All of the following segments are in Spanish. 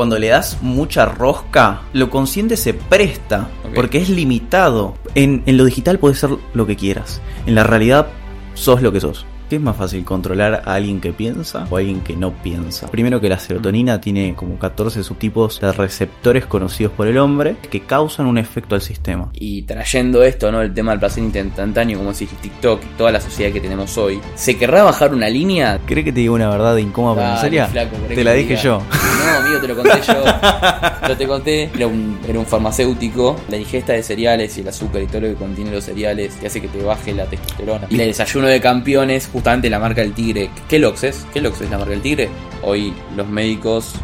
cuando le das mucha rosca, lo consciente se presta, porque es limitado. En, en lo digital puedes ser lo que quieras. En la realidad sos lo que sos. ¿Qué es más fácil, controlar a alguien que piensa o a alguien que no piensa? Primero que la serotonina tiene como 14 subtipos de receptores conocidos por el hombre que causan un efecto al sistema. Y trayendo esto, ¿no? El tema del placer instantáneo, como decís, TikTok y toda la sociedad que tenemos hoy. ¿Se querrá bajar una línea? ¿Cree que te diga una verdad incómoda pero flaco, ¿querés Te la dije diga? yo. No, amigo, te lo conté yo. Yo te conté. Era un, era un farmacéutico. La ingesta de cereales y el azúcar y todo lo que contiene los cereales que hace que te baje la testosterona. Y el desayuno de campeones, justamente la marca del tigre. ¿Kellogg's es? ¿Kellogg's es la marca del tigre? Hoy los médicos,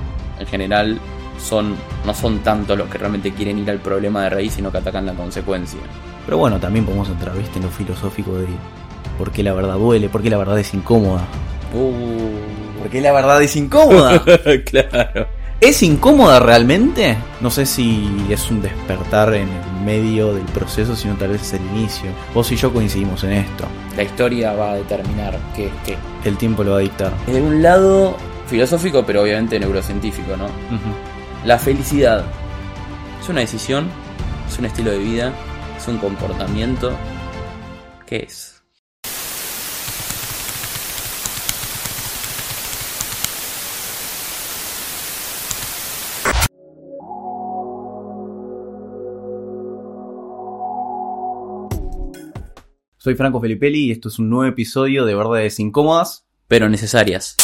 en general, son no son tanto los que realmente quieren ir al problema de raíz, sino que atacan la consecuencia. Pero bueno, también podemos entrar, viste, en lo filosófico de por qué la verdad duele, por qué la verdad es incómoda. Uh. ¿Por qué la verdad es incómoda? claro. ¿Es incómoda realmente? No sé si es un despertar en el medio del proceso, sino tal vez es el inicio. Vos y yo coincidimos en esto. La historia va a determinar qué es qué. El tiempo lo va a dictar. Desde un lado filosófico, pero obviamente neurocientífico, ¿no? La felicidad es una decisión, es un estilo de vida, es un comportamiento. ¿Qué es? Soy Franco Felipelli y esto es un nuevo episodio de Verdades Incómodas. Pero necesarias.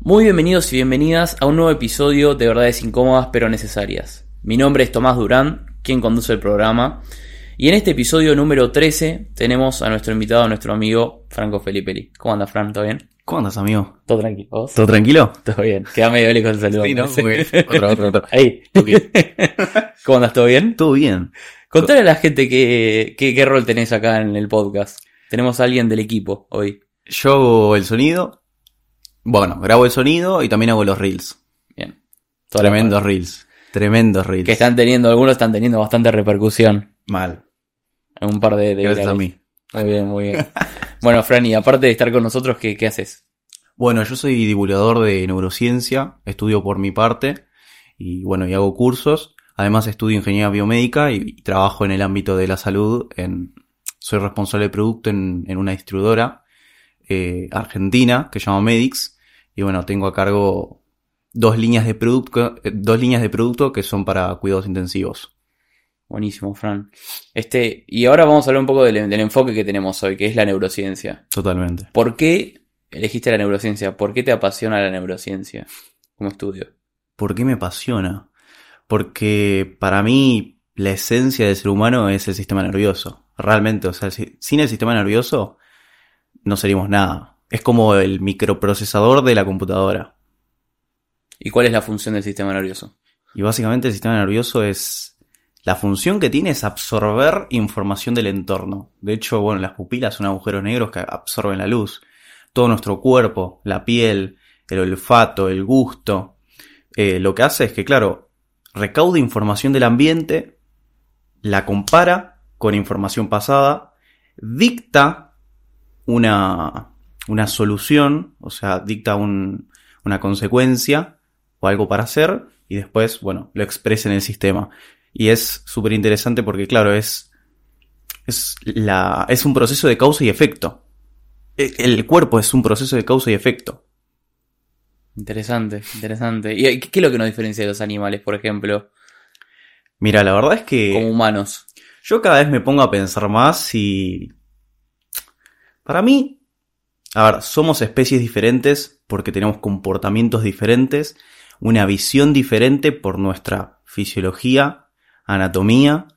Muy bienvenidos y bienvenidas a un nuevo episodio de Verdades Incómodas pero Necesarias. Mi nombre es Tomás Durán, quien conduce el programa. Y en este episodio número 13 tenemos a nuestro invitado, a nuestro amigo Franco Felipelli. ¿Cómo andas, Fran? ¿Todo bien? ¿Cómo andas, amigo? ¿Todo tranquilo? ¿Vos? ¿Todo tranquilo? Todo bien. Queda medio lejos el saludo. Sí, ¿no? Otro, otro, otro. Ahí. ¿Cómo andas? ¿Todo bien? Todo bien. Contale a la gente qué, qué, qué rol tenés acá en el podcast. Tenemos a alguien del equipo hoy. Yo hago el sonido. Bueno, grabo el sonido y también hago los reels. Bien. Toda Tremendos reels. Tremendos reels. Que están teniendo, algunos están teniendo bastante repercusión. Mal. En un par de, de Gracias a mí. Muy bien, muy bien. bueno, Franny, aparte de estar con nosotros, ¿qué, qué haces? Bueno, yo soy divulgador de neurociencia, estudio por mi parte y bueno, y hago cursos. Además estudio ingeniería biomédica y, y trabajo en el ámbito de la salud. En, soy responsable de producto en, en una distribuidora eh, argentina que se llama Medix. Y bueno, tengo a cargo dos líneas de producto, eh, dos líneas de producto que son para cuidados intensivos. Buenísimo, Fran. Este, y ahora vamos a hablar un poco del, del enfoque que tenemos hoy, que es la neurociencia. Totalmente. ¿Por qué elegiste la neurociencia? ¿Por qué te apasiona la neurociencia como estudio? ¿Por qué me apasiona? Porque para mí la esencia del ser humano es el sistema nervioso. Realmente, o sea, si- sin el sistema nervioso no seríamos nada. Es como el microprocesador de la computadora. ¿Y cuál es la función del sistema nervioso? Y básicamente el sistema nervioso es... La función que tiene es absorber información del entorno. De hecho, bueno, las pupilas son agujeros negros que absorben la luz. Todo nuestro cuerpo, la piel, el olfato, el gusto. eh, lo que hace es que, claro, recauda información del ambiente, la compara con información pasada, dicta una, una solución, o sea, dicta un- una consecuencia o algo para hacer y después, bueno, lo expresa en el sistema. Y es súper interesante porque, claro, es, es, la, es un proceso de causa y efecto. E- El cuerpo es un proceso de causa y efecto. Interesante, interesante. ¿Y qué qué es lo que nos diferencia de los animales, por ejemplo, Mira, la verdad es que como humanos? yo cada vez me pongo a pensar más y... Para mí, a ver, somos especies diferentes porque tenemos comportamientos diferentes, una visión diferente por nuestra fisiología, anatomía.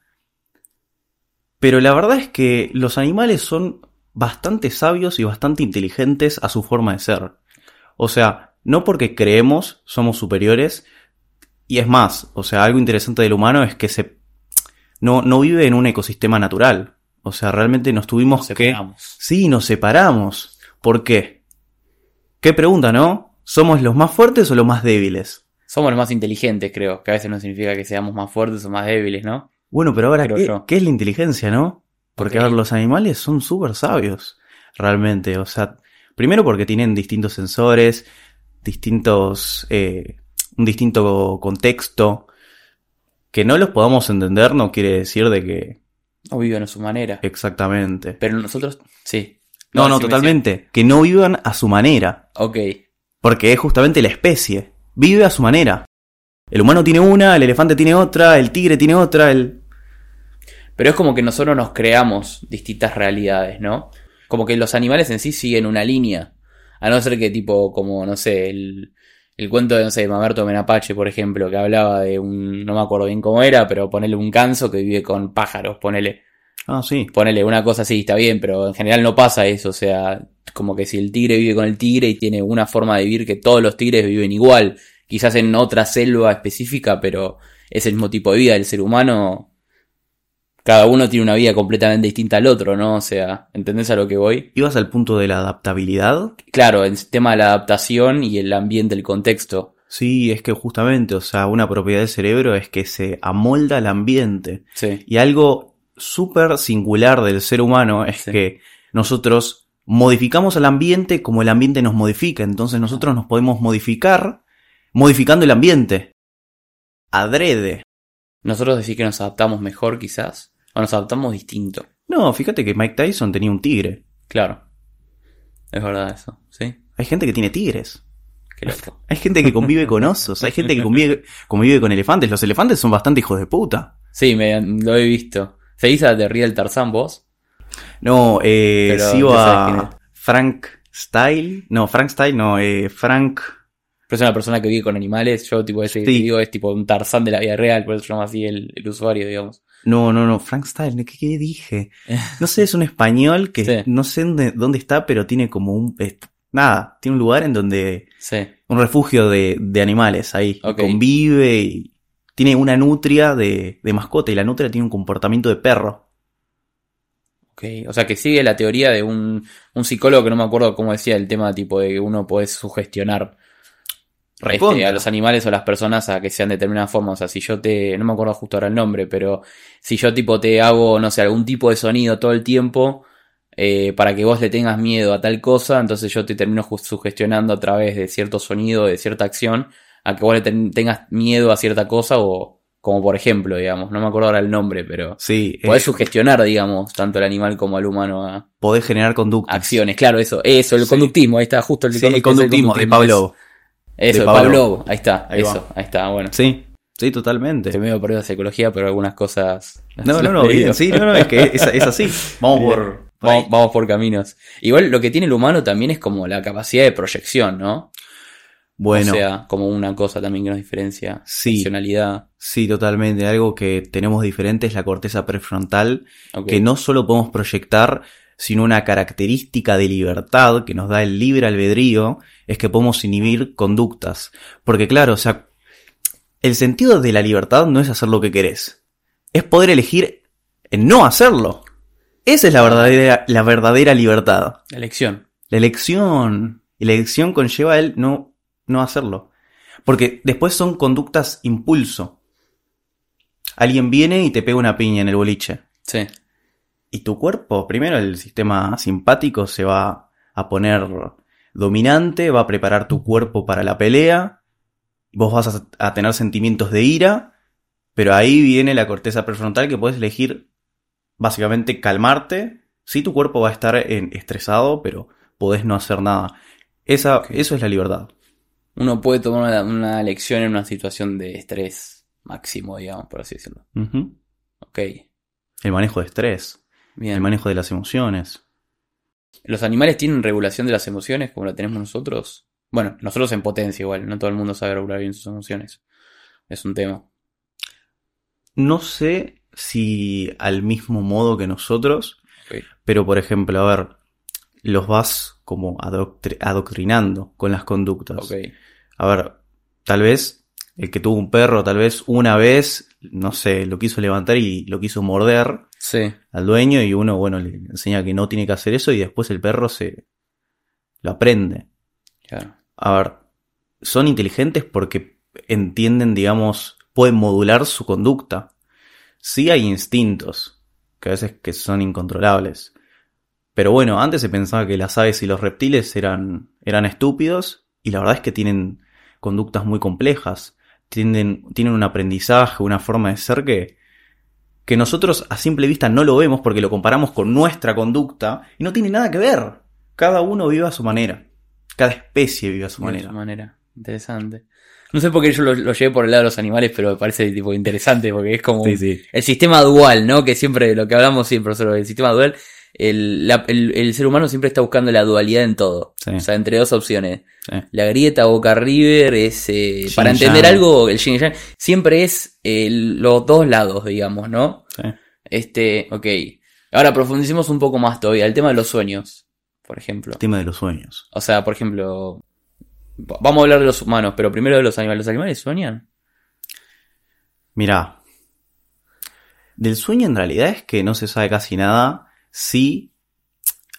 Pero la verdad es que los animales son bastante sabios y bastante inteligentes a su forma de ser. O sea, no porque creemos somos superiores. Y es más, o sea, algo interesante del humano es que se no, no vive en un ecosistema natural. O sea, realmente nos tuvimos Nos que... Sí, nos separamos. ¿Por qué? ¿Qué pregunta, no? ¿Somos los más fuertes o los más débiles? Somos los más inteligentes, creo, que a veces no significa que seamos más fuertes o más débiles, ¿no? Bueno, pero ahora, ¿qué, qué es la inteligencia, no? Porque, a ver, los animales son súper sabios, realmente. O sea, primero porque tienen distintos sensores, distintos... eh, un distinto contexto. Que no los podamos entender no quiere decir de que O viven a su manera. exactamente. Pero nosotros, sí. No, no, totalmente. Que no vivan a su manera. Ok. Porque es justamente la especie. Vive a su manera. El humano tiene una, el elefante tiene otra, el tigre tiene otra, el... Pero es como que nosotros nos creamos distintas realidades, ¿no? Como que los animales en sí siguen una línea. A no ser que tipo, como, no sé, el, el cuento de, no sé, de Mamerto Menapache, por ejemplo, que hablaba de un, no me acuerdo bien cómo era, pero ponele un canso que vive con pájaros, ponele, Ah, sí. ponele una cosa así, está bien, pero en general no pasa eso, o sea, como que si el tigre vive con el tigre y tiene una forma de vivir que todos los tigres viven igual, quizás en otra selva específica, pero es el mismo tipo de vida, el ser humano cada uno tiene una vida completamente distinta al otro, ¿no? O sea, ¿entendés a lo que voy? ¿Ibas al punto de la adaptabilidad? Claro, el tema de la adaptación y el ambiente, el contexto. Sí, es que justamente, o sea, una propiedad del cerebro es que se amolda al ambiente. Sí, Y algo súper singular del ser humano es Sí. que nosotros modificamos al ambiente como el ambiente nos modifica. Entonces nosotros nos podemos modificar modificando el ambiente. Adrede. nosotros decís que nos adaptamos mejor quizás, o nos adaptamos distinto. No, fíjate que Mike Tyson tenía un tigre. Claro, es verdad eso, ¿sí? Hay gente que tiene tigres. Qué loco. Hay gente que convive con osos. Hay gente que convive, convive con elefantes. Los elefantes son bastante hijos de puta. Sí, me, lo he visto. ¿Seguís a The Real Tarzan vos? No, eh, Pero, sigo ¿ya sabes a? Frank Style. No, Frank Style, no, eh, Frank. Pero es una persona que vive con animales. Yo, tipo, ese Sí. digo es tipo un Tarzán de la vida real, por eso se llama así el, el usuario, digamos. No, no, no, Frank Style, ¿qué, qué dije? No sé, es un español que Sí. no sé dónde, dónde está, pero tiene como un. eh, nada, tiene un lugar en donde. Sí, Un refugio de, de animales ahí. Convive y. Tiene una nutria de, de mascota y la nutria tiene un comportamiento de perro. ok. O sea, que sigue la teoría de un, un psicólogo que no me acuerdo cómo decía el tema, tipo, de que uno puede sugestionar este, a los animales o las personas a que sean de determinada forma. O sea, si yo te, no me acuerdo justo ahora el nombre, pero si yo tipo te hago, no sé, algún tipo de sonido todo el tiempo, eh, para que vos le tengas miedo a tal cosa, entonces yo te termino sugestionando a través de cierto sonido, de cierta acción, a que vos le ten- tengas miedo a cierta cosa o, como por ejemplo, digamos, no me acuerdo ahora el nombre, pero Sí, eh, podés sugestionar, digamos, tanto al animal como al humano a podés generar conductas. acciones. Claro, eso, eso, el Sí. conductismo, ahí está, justo el, Sí, el conductismo de Pablo. Eso, de. Pavlov, ahí está, Ahí eso, ahí está, bueno. Sí, sí, totalmente. Estoy medio perdido de psicología, pero algunas cosas. No, no, no, bien, sí, no, no, es que es, es así. Vamos por. Vamos, vamos por caminos. Igual lo que tiene el humano también es como la capacidad de proyección, ¿no? Bueno, O sea, como una cosa también que nos diferencia. Sí. Funcionalidad. sí, totalmente. Algo que tenemos diferente es la corteza prefrontal, que no solo podemos proyectar, sino una característica de libertad que nos da el libre albedrío, es que podemos inhibir conductas. Porque claro, o sea, el sentido de la libertad no es hacer lo que querés, es poder elegir en no hacerlo. Esa es la verdadera, la verdadera libertad. La elección. La elección. Y la elección conlleva el no, no hacerlo. Porque después son conductas impulso. Alguien viene y te pega una piña en el boliche. Sí. Y tu cuerpo, primero el sistema simpático se va a poner dominante, va a preparar tu cuerpo para la pelea. Vos vas a, a tener sentimientos de ira. Pero ahí viene la corteza prefrontal que puedes elegir básicamente calmarte. Sí, tu cuerpo va a estar en- estresado, pero podés no hacer nada. Esa. Eso es la libertad. Uno puede tomar una, una elección en una situación de estrés máximo, digamos, por así decirlo. Ok. El manejo de estrés, Bien. el manejo de las emociones. ¿Los animales tienen regulación de las emociones como la tenemos nosotros? Bueno, nosotros en potencia igual, no todo el mundo sabe regular bien sus emociones. Es un tema. No sé si al mismo modo que nosotros, pero por ejemplo, a ver, los vas como adoctri- adoctrinando con las conductas. A ver, tal vez el que tuvo un perro, tal vez una vez, no sé, lo quiso levantar y lo quiso morder Sí. al dueño y uno, bueno, le enseña que no tiene que hacer eso y después el perro se lo aprende. Claro. A ver, son inteligentes porque entienden, digamos, pueden modular su conducta. Sí hay instintos, que a veces que son incontrolables. Pero bueno, antes se pensaba que las aves y los reptiles eran, eran estúpidos, y la verdad es que tienen conductas muy complejas, tienen, tienen un aprendizaje, una forma de ser que, que nosotros a simple vista no lo vemos porque lo comparamos con nuestra conducta y no tiene nada que ver. Cada uno vive a su manera. Cada especie vive a su De manera. esa manera. Interesante. No sé por qué yo lo, lo llevé por el lado de los animales, pero me parece tipo interesante porque es como Sí, un- sí. el sistema dual, ¿no? Que siempre, lo que hablamos siempre sobre el sistema dual, el, la- el, el ser humano siempre está buscando la dualidad en todo. Sí. O sea, entre dos opciones. Sí. La grieta Boca River es, eh, para entender yang. algo, el yin yang, siempre es eh, los dos lados, digamos, ¿no? Sí. Este, ok. Ahora profundicemos un poco más todavía. El tema de los sueños, por ejemplo. El tema de los sueños. O sea, por ejemplo, va- vamos a hablar de los humanos, pero primero de los animales. ¿Los animales sueñan? Mirá, del sueño en realidad es que no se sabe casi nada si...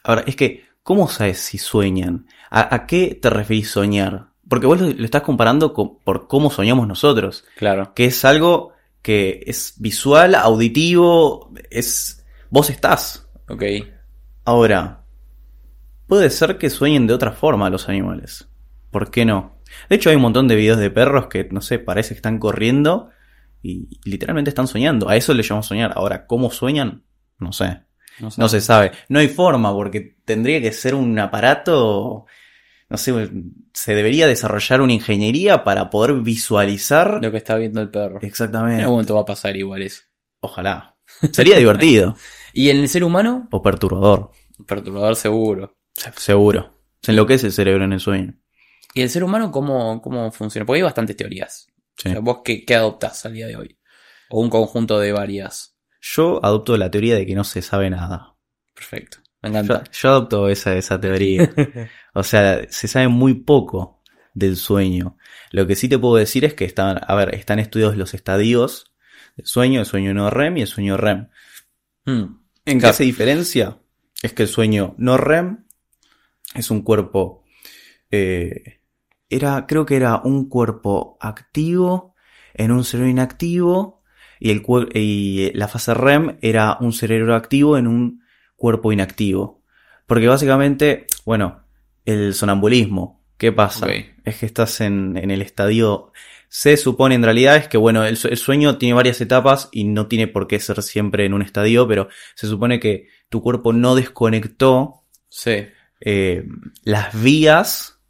Ahora, es que, ¿cómo sabes si sueñan? ¿A, a qué te referís soñar? Porque vos lo, lo estás comparando con- por cómo soñamos nosotros, Claro. que es algo que es visual, auditivo, es... Vos estás. Ok. Ahora, puede ser que sueñen de otra forma los animales. ¿Por qué no? De hecho, hay un montón de videos de perros que, no sé, parece que están corriendo y literalmente están soñando. A eso le llamamos soñar. Ahora, ¿cómo sueñan? No sé. No, se sabe. No hay forma porque tendría que ser un aparato... No sé, se debería desarrollar una ingeniería para poder visualizar... Lo que está viendo el perro. En Exactamente. algún momento va a pasar igual eso. Ojalá. Sería divertido. ¿Y en el ser humano? o perturbador. Perturbador seguro. Seguro. Se enloquece el cerebro en el sueño. ¿Y el ser humano cómo, cómo funciona? Porque hay bastantes teorías. Sí. O sea, ¿Vos qué, qué adoptás al día de hoy? O un conjunto de varias. Yo adopto la teoría de que no se sabe nada. Perfecto. Me Yo, encanta. yo adopto esa, esa teoría. O sea, se sabe muy poco del sueño. Lo que sí te puedo decir es que están, a ver, están estudiados los estadios del sueño, el sueño no REM y el sueño REM. Hmm. ¿En qué se diferencia? Es que el sueño no REM es un cuerpo, eh, era, creo que era un cuerpo activo en un cerebro inactivo y, el, y la fase REM era un cerebro activo en un cuerpo inactivo. Porque básicamente, bueno, el sonambulismo, ¿qué pasa? Es que estás en, en el estadio se supone en realidad es que, bueno, el, su- el sueño tiene varias etapas y no tiene por qué ser siempre en un estadio, pero se supone que tu cuerpo no desconectó Sí. eh, las vías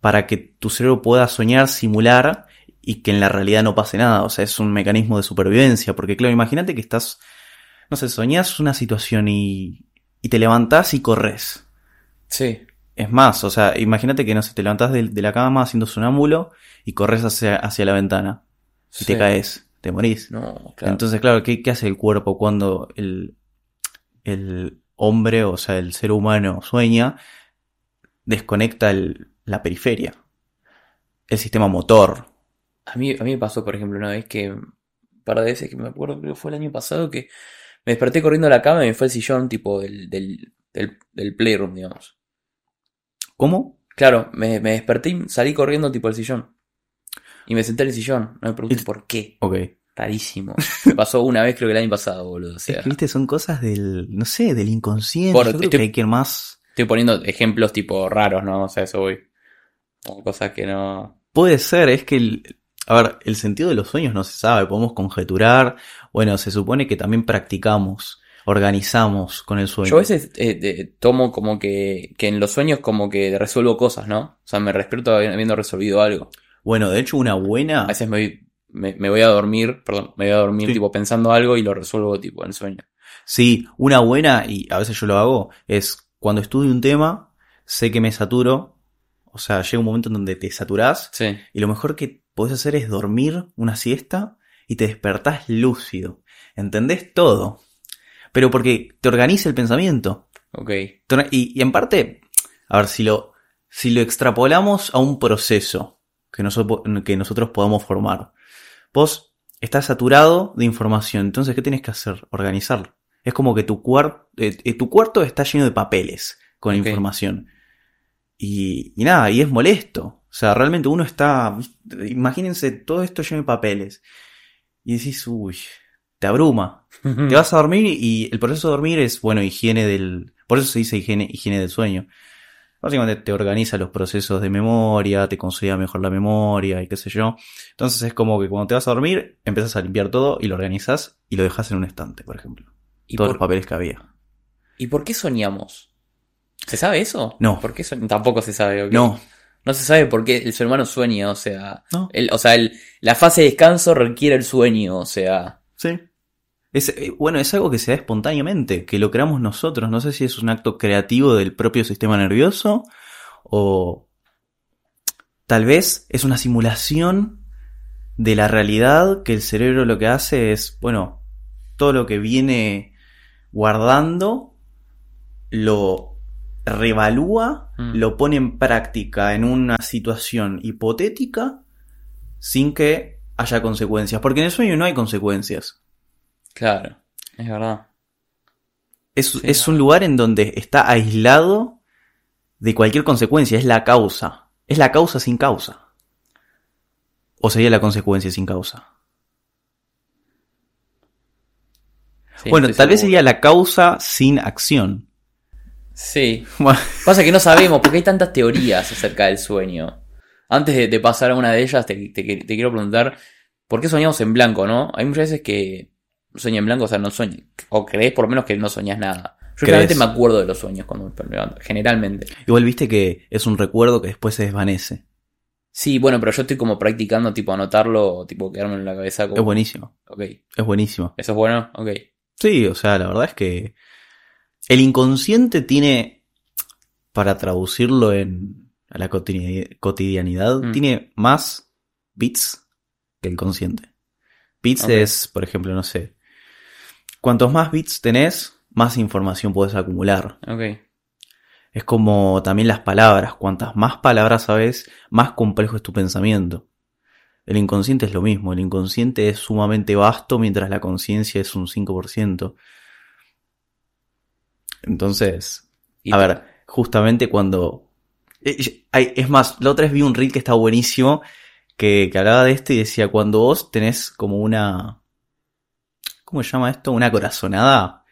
para que tu cerebro pueda soñar, simular y que en la realidad no pase nada. O sea, es un mecanismo de supervivencia. Porque, claro, imagínate que estás, no sé, soñás una situación y, y te levantás y corres. Sí. Es más, o sea, imagínate que no sé, te levantás de, de la cama haciendo sonámbulo y corres hacia, hacia la ventana. Y te caes, te morís. No, claro. Entonces, claro, ¿qué, qué hace el cuerpo cuando el, el hombre, o sea, el ser humano sueña? Desconecta el- la periferia. El sistema motor. A mí, a mí me pasó, por ejemplo, una vez que, un par de veces que me acuerdo, creo que fue el año pasado, que me desperté corriendo a la cama y me fue el sillón tipo del, del, del, del playroom, digamos. ¿Cómo? Claro, me, me desperté y salí corriendo tipo al sillón. Y me senté en el sillón. No me preguntes Y- por qué. Ok. Rarísimo. Me pasó una vez, creo que el año pasado, boludo. O sea, Es que, viste, son cosas del, no sé, del inconsciente. Por- Yo creo estoy- que hay que ir más... estoy poniendo ejemplos tipo raros, ¿no? O sea, eso voy. Cosas que no. Puede ser, es que el, a ver, el sentido de los sueños no se sabe, podemos conjeturar. Bueno, se supone que también practicamos, organizamos con el sueño. Yo a veces eh, tomo como que, que en los sueños como que resuelvo cosas, ¿no? O sea, me despierto habiendo resolvido algo. Bueno, de hecho, una buena. A veces me, me, me voy a dormir, perdón, me voy a dormir Sí. tipo pensando algo y lo resuelvo tipo en el sueño. Sí, una buena, y a veces yo lo hago, es cuando estudio un tema, sé que me saturo. O sea, llega un momento en donde te saturás. Sí. Y lo mejor que podés hacer es dormir una siesta y te despertás lúcido. ¿Entendés todo? Pero porque te organiza el pensamiento. Ok. Y, y en parte, a ver, si lo, si lo extrapolamos a un proceso que, noso- que nosotros podamos formar. Vos estás saturado de información, entonces ¿qué tienes que hacer? Organizarlo. Es como que tu, eh, eh, tu cuarto está lleno de papeles con información. Y, y nada, y es molesto. O sea, realmente uno está, imagínense todo esto lleno de papeles. Y decís, uy, te abruma. Te vas a dormir y el proceso de dormir es, bueno, higiene del... Por eso se dice higiene, higiene del sueño. Básicamente te organiza los procesos de memoria, te consolida mejor la memoria y qué sé yo. Entonces es como que cuando te vas a dormir, empiezas a limpiar todo y lo organizas y lo dejas en un estante, por ejemplo. ¿Y Todos por, los papeles que había. ¿Y por qué soñamos? ¿Se sabe eso? No. ¿Por qué soñ- Tampoco se sabe. No, No se sabe por qué el ser humano sueña, o sea. no, el- o sea, el- la fase de descanso requiere el sueño, o sea. sí. Es, eh, bueno, es algo que se da espontáneamente, que lo creamos nosotros. No sé si es un acto creativo del propio sistema nervioso o tal vez es una simulación de la realidad que el cerebro lo que hace es, bueno, todo lo que viene guardando lo revalúa, Mm. lo pone en práctica en una situación hipotética sin que haya consecuencias, porque en el sueño no hay consecuencias. Claro, es verdad. Es, Sí, es no. un lugar en donde está aislado de cualquier consecuencia, es la causa. Es la causa sin causa. O sería la consecuencia sin causa. Sí, bueno, tal vez sería la causa sin acción. Sí. Bueno, Pasa que no sabemos, porque hay tantas teorías acerca del sueño. Antes de, de pasar a una de ellas, te, te- te quiero preguntar, ¿por qué soñamos en blanco, no? Hay muchas veces que sueño en blanco, o sea, no sueño, o crees por lo menos que no soñas nada. Yo ¿Crees? generalmente me acuerdo de los sueños cuando me levanto, generalmente. igual viste que es un recuerdo que después se desvanece. Sí, bueno, pero yo estoy como practicando, tipo, anotarlo, tipo, quedarme en la cabeza como... Es buenísimo. Ok, Es buenísimo. ¿eso es bueno? Ok. Sí, o sea, la verdad es que el inconsciente tiene, para traducirlo en a la cotidi- cotidianidad, Mm. tiene más bits que el consciente. Bits es, por ejemplo, no sé, cuantos más bits tenés, más información podés acumular. Ok. Es como también las palabras, cuantas más palabras sabes, más complejo es tu pensamiento. El inconsciente es lo mismo, el inconsciente es sumamente vasto mientras la conciencia es un 5%. Entonces, Y a ver, justamente cuando... eh, hay- Es más, la otra vez vi un reel que está buenísimo, que, que hablaba de esto y decía, cuando vos tenés como una... ¿Cómo se llama esto? Una corazonada.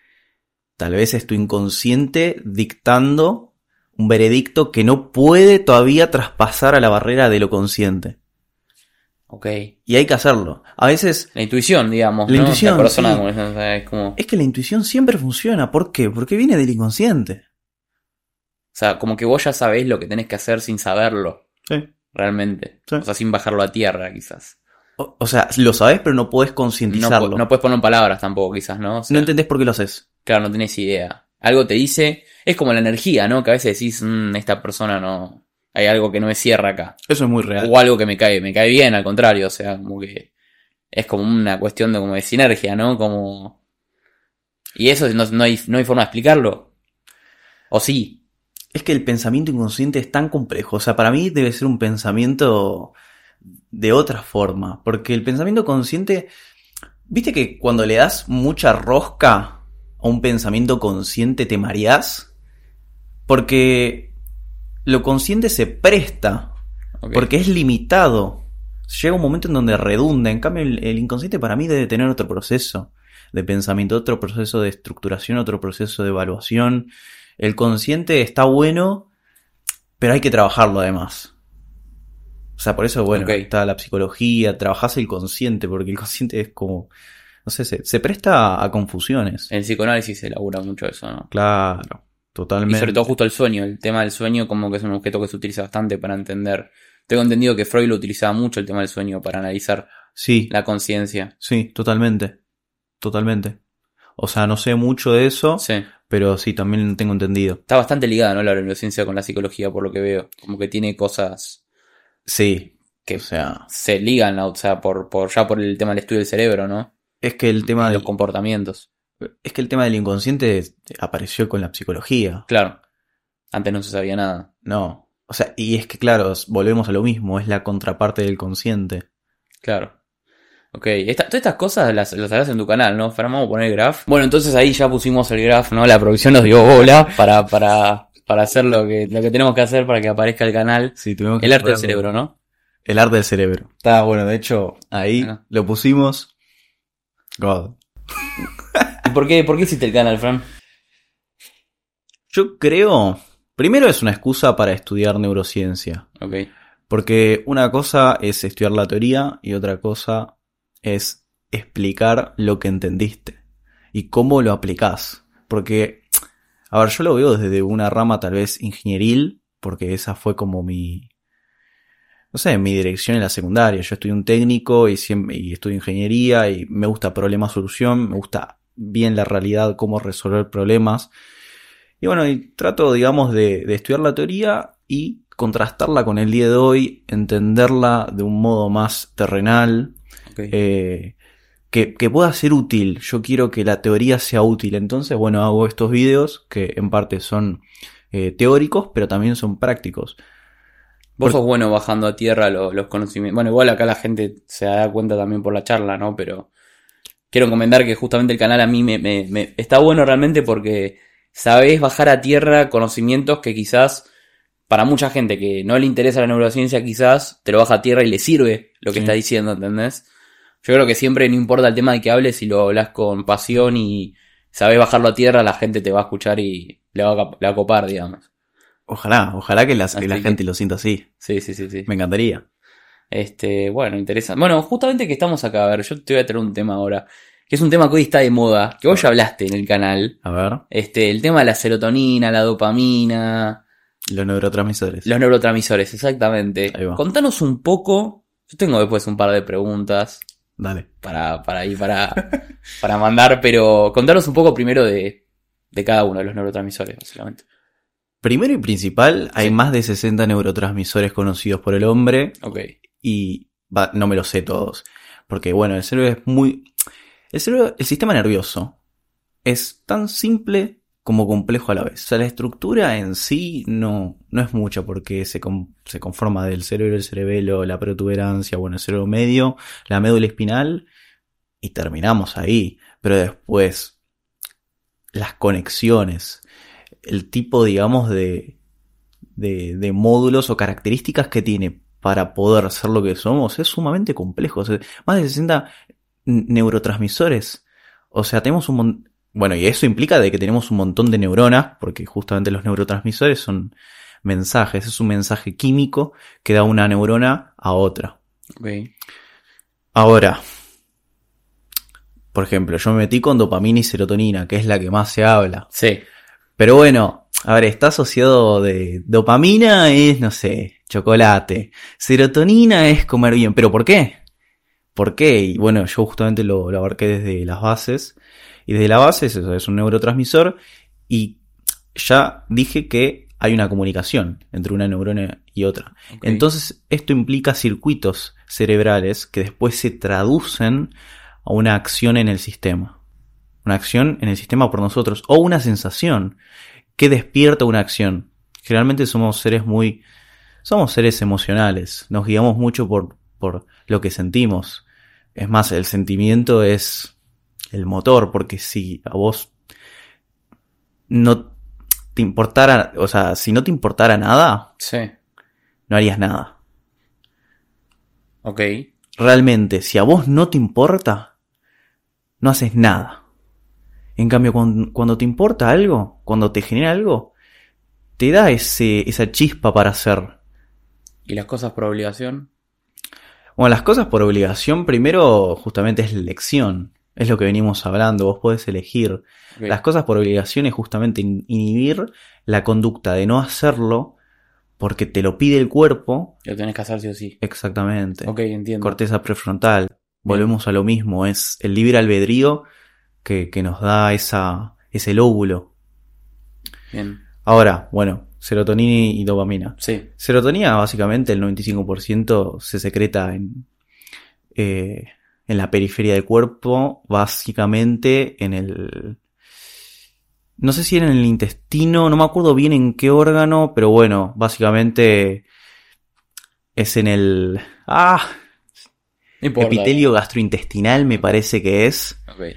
Tal vez es tu inconsciente dictando un veredicto que no puede todavía traspasar a la barrera de lo consciente. Ok. Y hay que hacerlo. A veces La intuición, digamos, La ¿no? intuición, La persona, sí. como es como... es que la intuición siempre funciona. ¿Por qué? Porque viene del inconsciente. O sea, como que vos ya sabés lo que tenés que hacer sin saberlo, Sí. realmente. Sí. O sea, sin bajarlo a tierra, quizás. O, o sea, lo sabes, pero no podés No, concientizarlo. No, no puedes poner en palabras tampoco, quizás, ¿no? O sea, entendés por qué lo haces. Claro, no tenés idea. Algo te dice... Es como la energía, ¿no? Que a veces decís, "Mm, esta persona no... Hay algo que no me cierra acá. Eso es muy real. O algo que me cae, me cae bien, al contrario. O sea, como que... Es como una cuestión de, como de sinergia, ¿no? Como... Y eso no, no hay, no hay forma de explicarlo. O sí. Es que el pensamiento inconsciente es tan complejo. O sea, para mí debe ser un pensamiento de otra forma. Porque el pensamiento consciente. ¿Viste que cuando le das mucha rosca a un pensamiento consciente te mareás? Porque lo consciente se presta. Porque es limitado. Llega un momento en donde redunda. En cambio, el, el inconsciente para mí debe tener otro proceso de pensamiento, otro proceso de estructuración, otro proceso de evaluación. El consciente está bueno, pero hay que trabajarlo además. O sea, por eso, bueno, está la psicología, trabajás el consciente, porque el consciente es como, no sé, se, se presta a confusiones. En el psicoanálisis se elabora mucho eso, ¿no? Claro, totalmente. Y sobre todo justo el sueño, el tema del sueño como que es un objeto que se utiliza bastante para entender. Tengo entendido que Freud lo utilizaba mucho el tema del sueño para analizar Sí, la conciencia. sí, totalmente. Totalmente. O sea, no sé mucho de eso, Sí. pero sí, también tengo entendido. Está bastante ligada, ¿no? La neurociencia con la psicología, por lo que veo. Como que tiene cosas Sí, que o sea, se ligan, o sea, por, por ya por el tema del estudio del cerebro, ¿no? es que el tema Y del, los comportamientos. Es que el tema del inconsciente apareció con la psicología. Claro. Antes no se sabía nada. No. O sea, y es que claro, volvemos a lo mismo, es la contraparte del consciente. Claro. Ok, esta- todas estas cosas las, las harás en tu canal, ¿no? Fran, vamos a poner el graph. Bueno, entonces ahí ya pusimos el graph, ¿no? La producción nos dio bola para, para, para hacer lo que, lo que tenemos que hacer para que aparezca el canal. Sí, tuvimos que El arte del cerebro, ¿no? El arte del cerebro. Está bueno, de hecho, ahí lo pusimos. God. ¿Y por qué, por qué hiciste el canal, Fran? Yo creo Primero es una excusa para estudiar neurociencia. Ok. Porque una cosa es estudiar la teoría y otra cosa es explicar lo que entendiste y cómo lo aplicás. Porque, a ver, yo lo veo desde una rama tal vez ingenieril, porque esa fue como mi, no sé, mi dirección en la secundaria. Yo estudié un técnico y, siempre, y estudio ingeniería y me gusta problema-solución, me gusta bien la realidad, cómo resolver problemas. Y bueno, y trato, digamos, de, de estudiar la teoría y contrastarla con el día de hoy, entenderla de un modo más terrenal, eh, que, que pueda ser útil. Yo quiero que la teoría sea útil. Entonces, bueno, hago estos videos que en parte son eh, teóricos, pero también son prácticos. Vos por- sos bueno bajando a tierra lo- los conocimientos. Bueno, igual acá la gente se da cuenta también por la charla, ¿no? Pero quiero comentar que justamente el canal a mí me, me- me- está bueno realmente porque sabés bajar a tierra conocimientos que quizás para mucha gente que no le interesa la neurociencia, quizás te lo baja a tierra y le sirve lo que Sí. está diciendo, ¿entendés? Yo creo que siempre, no importa el tema de que hables, si lo hablas con pasión y sabés bajarlo a tierra, la gente te va a escuchar y le va a, cap- le va a copar, digamos. Ojalá, ojalá que, las- que Así la que- gente lo sienta así. Sí, sí, sí, sí. Me encantaría. Este, bueno, interesante. Bueno, justamente que estamos acá, a ver, yo te voy a traer un tema ahora, que es un tema que hoy está de moda, que vos ya hablaste en el canal. A ver, Este, el tema de la serotonina, la dopamina, los neurotransmisores. los neurotransmisores, exactamente. Ahí va. Contanos un poco, yo tengo después un par de preguntas Dale. para, para ir para, para mandar, pero contanos un poco primero de, de cada uno de los neurotransmisores, básicamente. Primero y principal, hay Sí. más de 60 neurotransmisores conocidos por el hombre Ok, y va, no me los sé todos. Porque bueno, el cerebro es muy... El cerebro, el sistema nervioso es tan simple como complejo a la vez. O sea, la estructura en sí no, no es mucha porque se, com- se conforma del cerebro, el cerebelo, la protuberancia, bueno, el cerebro medio, la médula espinal y terminamos ahí. Pero después, las conexiones, el tipo, digamos, de, de, de módulos o características que tiene para poder ser lo que somos es sumamente complejo. O sea, más de 60 n- neurotransmisores. O sea, tenemos un mon- Bueno, y eso implica de que tenemos un montón de neuronas, porque justamente los neurotransmisores son mensajes, es un mensaje químico que da una neurona a otra. ok. Ahora, por ejemplo, yo me metí con dopamina y serotonina, que es la que más se habla. Sí, Pero bueno, a ver, está asociado de dopamina es, no sé, chocolate. Serotonina es comer bien. ¿Pero por qué? ¿Por qué? Y bueno, yo justamente lo, lo abarqué desde las bases. Y desde la base es eso, es un neurotransmisor. Y ya dije que hay una comunicación entre una neurona y otra. Entonces, esto implica circuitos cerebrales que después se traducen a una acción en el sistema. Una acción en el sistema por nosotros. O una sensación que despierta una acción. Generalmente somos seres muy... Somos seres emocionales. Nos guiamos mucho por, por lo que sentimos. Es más, el sentimiento es el motor. Porque si a vos no te importara... O sea, si no te importara nada, Sí, no harías nada. ok. Realmente, si a vos no te importa, no haces nada. En cambio, cuando, cuando te importa algo, cuando te genera algo, te da ese, esa chispa para hacer. ¿Y las cosas por obligación? Bueno, las cosas por obligación, primero, justamente es la elección. Es lo que venimos hablando, vos podés elegir. Las cosas por obligación es justamente in- inhibir la conducta de no hacerlo porque te lo pide el cuerpo. Lo tenés que hacer sí o sí. Exactamente. Ok, entiendo. corteza prefrontal. Volvemos a lo mismo, es el libre albedrío que, que nos da esa, ese lóbulo. Bien. Ahora, bueno, serotonina y dopamina. Sí, Serotonina, básicamente, el 95% se secreta en, eh, en la periferia del cuerpo, básicamente en el... No sé si era en el intestino, no me acuerdo bien en qué órgano, pero bueno, básicamente es en el... Ah, no importa. epitelio gastrointestinal me parece que es. Ok,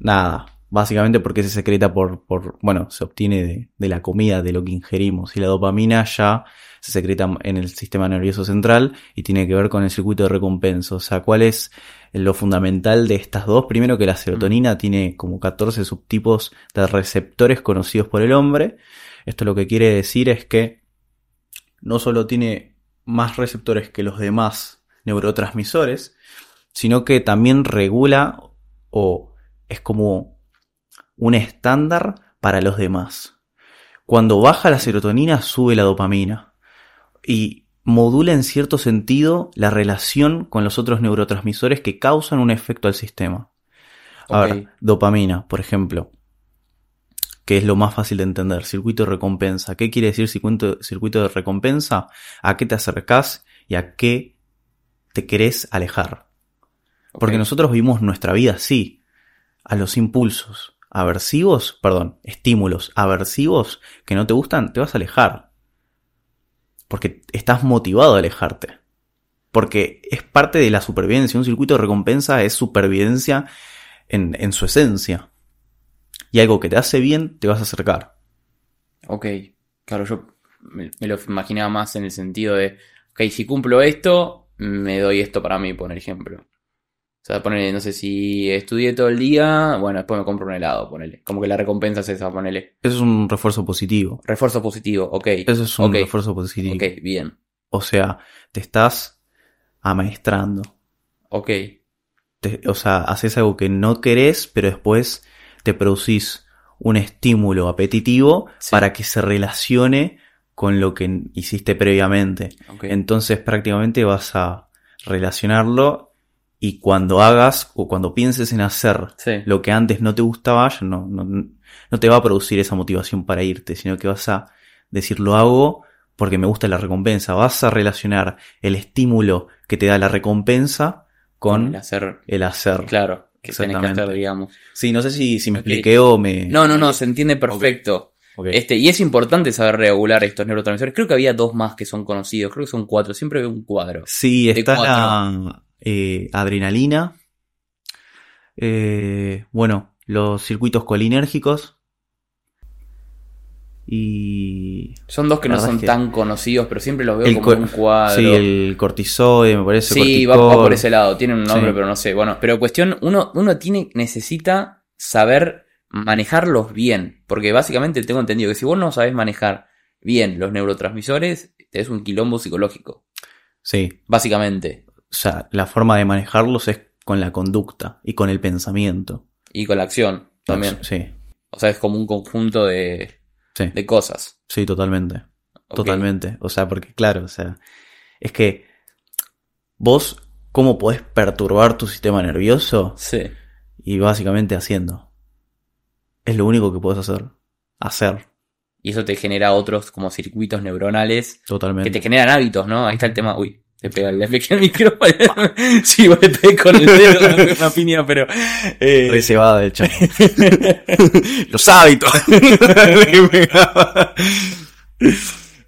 Nada, básicamente porque se secreta por, por bueno, se obtiene de, de la comida, de lo que ingerimos. Y la dopamina ya se secreta en el sistema nervioso central y tiene que ver con el circuito de recompensa. O sea, ¿cuál es lo fundamental de estas dos? Primero que la serotonina tiene como 14 subtipos de receptores conocidos por el hombre. Esto lo que quiere decir es que no solo tiene más receptores que los demás neurotransmisores, sino que también regula o es como un estándar para los demás. Cuando baja la serotonina, sube la dopamina. Y modula en cierto sentido la relación con los otros neurotransmisores que causan un efecto al sistema. A ver, dopamina, por ejemplo, que es lo más fácil de entender, circuito de recompensa. ¿Qué quiere decir circuito, circuito de recompensa? ¿A qué te acercás y a qué te querés alejar? Porque nosotros vivimos nuestra vida así, a los impulsos aversivos, perdón, estímulos aversivos que no te gustan, te vas a alejar. Porque estás motivado a alejarte. Porque es parte de la supervivencia. Un circuito de recompensa es supervivencia en, su esencia. Y algo que te hace bien, te vas a acercar. Ok, claro, yo me, me lo imaginaba más en el sentido de, ok, si cumplo esto, me doy esto para mí, por ejemplo. O sea, ponele, no sé si estudié todo el día, bueno, después me compro un helado, ponele. Como que la recompensa es esa, ponele. Eso es un refuerzo positivo. Refuerzo positivo, ok. Eso es un refuerzo positivo. Ok, bien. O sea, te estás amaestrando. Ok. o sea, haces algo que no querés, pero después te producís un estímulo apetitivo para que se relacione con lo que hiciste previamente. Entonces prácticamente vas a relacionarlo y cuando hagas o cuando pienses en hacer lo que antes no te gustaba, no, no, no, te va a producir esa motivación para irte, sino que vas a decir lo hago porque me gusta la recompensa. Vas a relacionar el estímulo que te da la recompensa con el hacer. El hacer. Claro, que tenés que hacer, digamos. Sí, no sé si, si me expliqué o me. No, no, no, se entiende perfecto. Este, y es importante saber regular estos neurotransmisores. Creo que había dos más que son conocidos, creo que son cuatro, siempre veo un cuadro. Sí, está la, eh, adrenalina, eh, bueno, los circuitos colinérgicos. Y. Son dos que no son tan conocidos, pero siempre los veo como un cuadro. Sí, el cortisoide, me parece. Sí, va, por ese lado. Tiene un nombre, pero no sé. Bueno, pero cuestión, uno, uno tiene, necesita saber manejarlos bien. Porque básicamente tengo entendido que si vos no sabes manejar bien los neurotransmisores, es un quilombo psicológico. Sí. Básicamente. O sea, la forma de manejarlos es con la conducta y con el pensamiento. Y con la acción también. Sí. O sea, es como un conjunto de, de cosas. Sí, totalmente. Totalmente. O sea, porque claro, o sea, es que vos, ¿cómo podés perturbar tu sistema nervioso? Sí. Y básicamente haciendo. Es lo único que puedes hacer. Hacer. Y eso te genera otros como circuitos neuronales. Totalmente. Que te generan hábitos, ¿no? Ahí está el tema. Uy, te pega, le flexión el micrófono. sí, vos te con el dedo, una piña, pero. Eh... Reservada del. Los hábitos.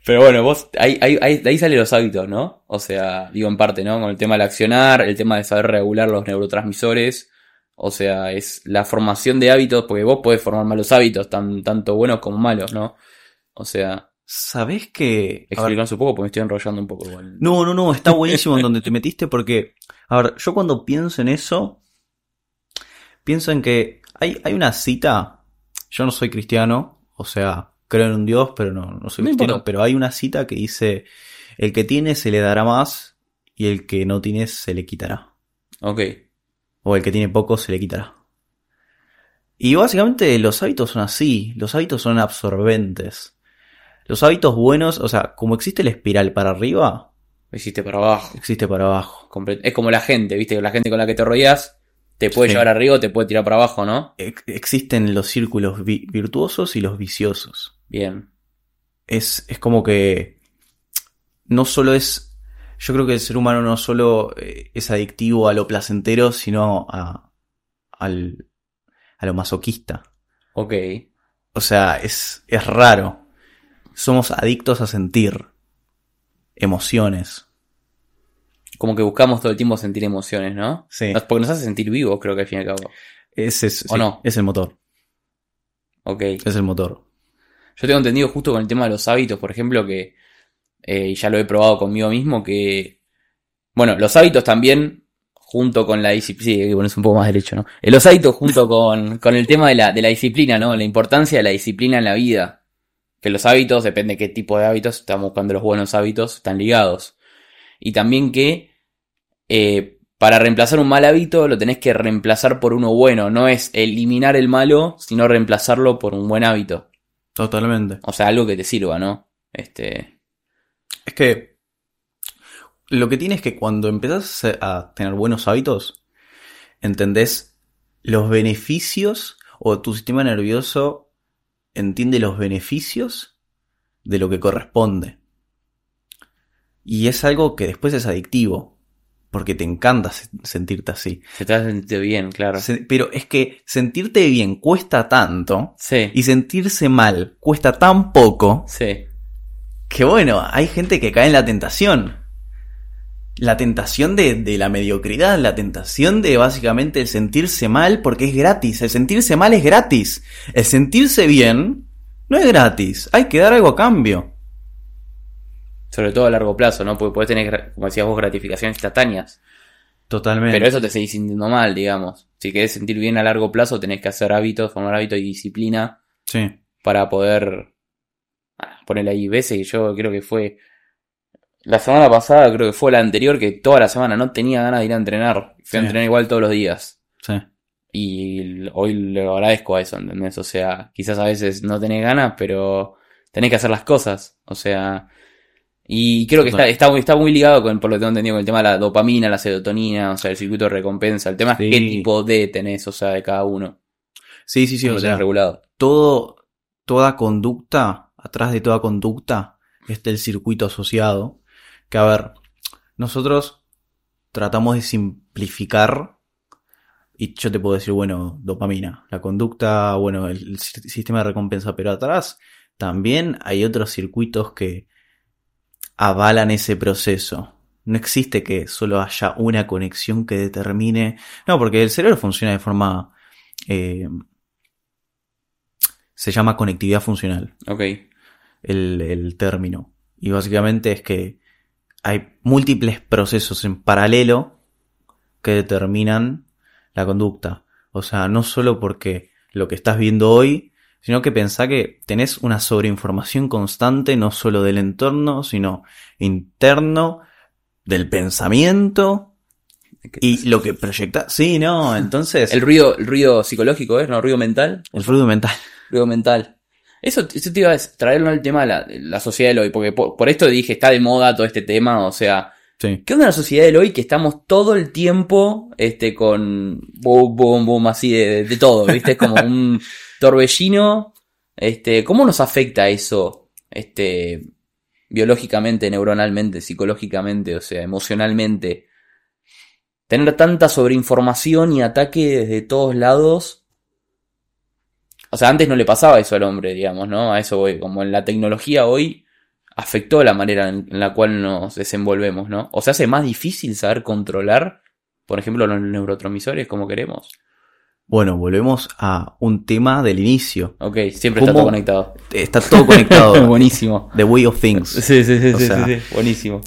pero bueno, vos, ahí, ahí, ahí, de ahí salen los hábitos, ¿no? O sea, digo en parte, ¿no? Con el tema del accionar, el tema de saber regular los neurotransmisores. O sea, es la formación de hábitos, porque vos podés formar malos hábitos, tan, tanto buenos como malos, ¿no? O sea, ¿Sabés que... Explicarnos un poco porque me estoy enrollando un poco igual. No, no, no, está buenísimo en donde te metiste porque... A ver, yo cuando pienso en eso, pienso en que hay, hay una cita, yo no soy cristiano, o sea, creo en un Dios, pero no, no soy cristiano, pero hay una cita que dice, el que tiene se le dará más y el que no tiene se le quitará. Ok. O el que tiene poco se le quitará. Y básicamente los hábitos son así, los hábitos son absorbentes. Los hábitos buenos, o sea, como existe la espiral para arriba, existe para abajo. Existe para abajo. Es como la gente, ¿viste? La gente con la que te rodeas te puede llevar arriba o te puede tirar para abajo, ¿no? existen los círculos virtuosos y los viciosos. Bien. Es, es como que no solo es yo creo que el ser humano no solo eh, es adictivo a lo placentero, sino a, al, a lo masoquista. Ok. O sea, es, es raro somos adictos a sentir emociones. Como que buscamos todo el tiempo sentir emociones, ¿no? Sí. Porque nos hace sentir vivos, creo que al fin y al cabo. Es, es, ¿O no? Es el motor. Ok. Es el motor. Yo tengo entendido justo con el tema de los hábitos, por ejemplo, que, eh, y ya lo he probado conmigo mismo, que, bueno, los hábitos también, junto con la disciplina, sí, bueno, es un poco más derecho, ¿no? Eh, los hábitos junto con, con el tema de la, de la disciplina, ¿no? La importancia de la disciplina en la vida. Que los hábitos, depende de qué tipo de hábitos, estamos buscando los buenos hábitos, están ligados. Y también que eh, para reemplazar un mal hábito lo tenés que reemplazar por uno bueno. No es eliminar el malo, sino reemplazarlo por un buen hábito. Totalmente. O sea, algo que te sirva, ¿no? Este. Es que lo que tiene es que cuando empezás a tener buenos hábitos, entendés los beneficios o tu sistema nervioso entiende los beneficios de lo que corresponde. Y es algo que después es adictivo, porque te encanta sentirte así. Se te hace sentir bien, claro. pero es que sentirte bien cuesta tanto sí. y sentirse mal cuesta tan poco sí. que bueno, hay gente que cae en la tentación. La tentación de, de la mediocridad, la tentación de básicamente el sentirse mal porque es gratis. El sentirse mal es gratis. El sentirse bien no es gratis. Hay que dar algo a cambio. Sobre todo a largo plazo, ¿no? Porque puedes tener, como decías vos, gratificaciones instantáneas. Totalmente. Pero eso te seguís sintiendo mal, digamos. Si querés sentir bien a largo plazo, tenés que hacer hábitos, formar hábitos y disciplina. Sí. Para poder ah, ponerle ahí veces. Yo creo que fue la semana pasada, creo que fue la anterior, que toda la semana no tenía ganas de ir a entrenar. Fui a entrenar igual todos los días. Sí. Y hoy le agradezco a eso, ¿entendés? O sea, quizás a veces no tenés ganas, pero tenés que hacer las cosas. O sea, y creo que está, está, muy, está muy ligado con, por lo que tengo entendido, con el tema de la dopamina, la serotonina, o sea, el circuito de recompensa. El tema es qué tipo de tenés, o sea, de cada uno. Sí, sí, sí, o sea, regulado. Todo, toda conducta, atrás de toda conducta, está el circuito asociado. Que a ver, nosotros tratamos de simplificar y yo te puedo decir, bueno, dopamina, la conducta, bueno, el, sistema de recompensa, pero atrás también hay otros circuitos que avalan ese proceso. No existe que solo haya una conexión que determine. No, porque el cerebro funciona de forma. Eh, se llama conectividad funcional. Ok. El, el término. Y básicamente es que hay múltiples procesos en paralelo que determinan la conducta. O sea, no solo porque lo que estás viendo hoy, sino que pensá que tenés una sobreinformación constante, no solo del entorno, sino interno, del pensamiento y lo que proyecta. Sí, no, entonces. El ruido, el ruido psicológico, ¿es? ¿No? ¿Ruido mental? El ruido mental. Ruido mental. Eso, eso te iba a traerlo al tema de la, la sociedad del hoy, porque por, por, esto dije, está de moda todo este tema, o sea, sí. ¿qué onda la sociedad del hoy que estamos todo el tiempo este, con boom, boom, boom, así de, de todo, ¿viste? Es como un torbellino. Este, ¿Cómo nos afecta eso este, biológicamente, neuronalmente, psicológicamente, o sea, emocionalmente? Tener tanta sobreinformación y ataque desde todos lados o sea, antes no le pasaba eso al hombre, digamos, ¿no? A eso voy. Como en la tecnología hoy afectó la manera en la cual nos desenvolvemos, ¿no? O se hace más difícil saber controlar, por ejemplo, los neurotransmisores como queremos. Bueno, volvemos a un tema del inicio. Ok, siempre está todo conectado. Está todo conectado. Buenísimo. The Way of Things. Sí, sí, sí, sí, sí, Buenísimo.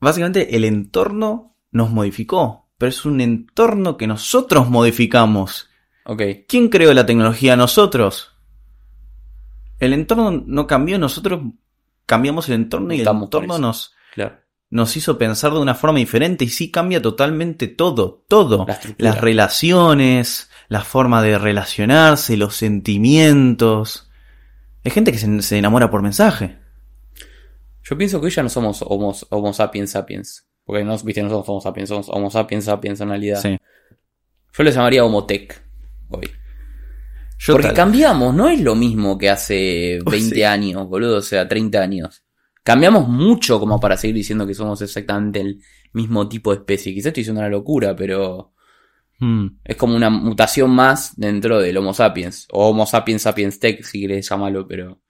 Básicamente el entorno nos modificó, pero es un entorno que nosotros modificamos. Okay. ¿Quién creó la tecnología? Nosotros. El entorno no cambió, nosotros cambiamos el entorno y Estamos el entorno nos, claro. nos hizo pensar de una forma diferente y sí cambia totalmente todo, todo. La. Las relaciones, la forma de relacionarse, los sentimientos. Hay gente que se, se enamora por mensaje. Yo pienso que ya no somos homo, homo sapiens sapiens. Porque no, viste, no somos homo sapiens, somos homo sapiens sapiens en realidad. Sí. Yo les llamaría homotech hoy. Yo Porque tal- cambiamos, no es lo mismo que hace Oh, 20 sí. años, boludo, o sea, 30 años. Cambiamos mucho como para seguir diciendo que somos exactamente el mismo tipo de especie. Quizás estoy diciendo una locura, pero Mm, es como una mutación más dentro del Homo sapiens. O Homo sapiens sapiens tech, si querés llamarlo, pero...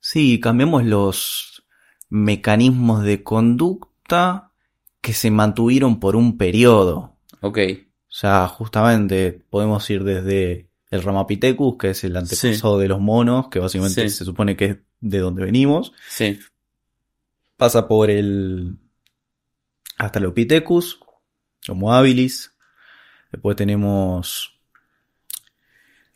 Sí, cambiamos los mecanismos de conducta que se mantuvieron por un periodo. Ok, sea, justamente podemos ir desde el Ramapithecus, que es el antepasado de los monos, que básicamente Sí. se supone que es de donde venimos. sí, Pasa por el Australopithecus, Homo habilis. Después tenemos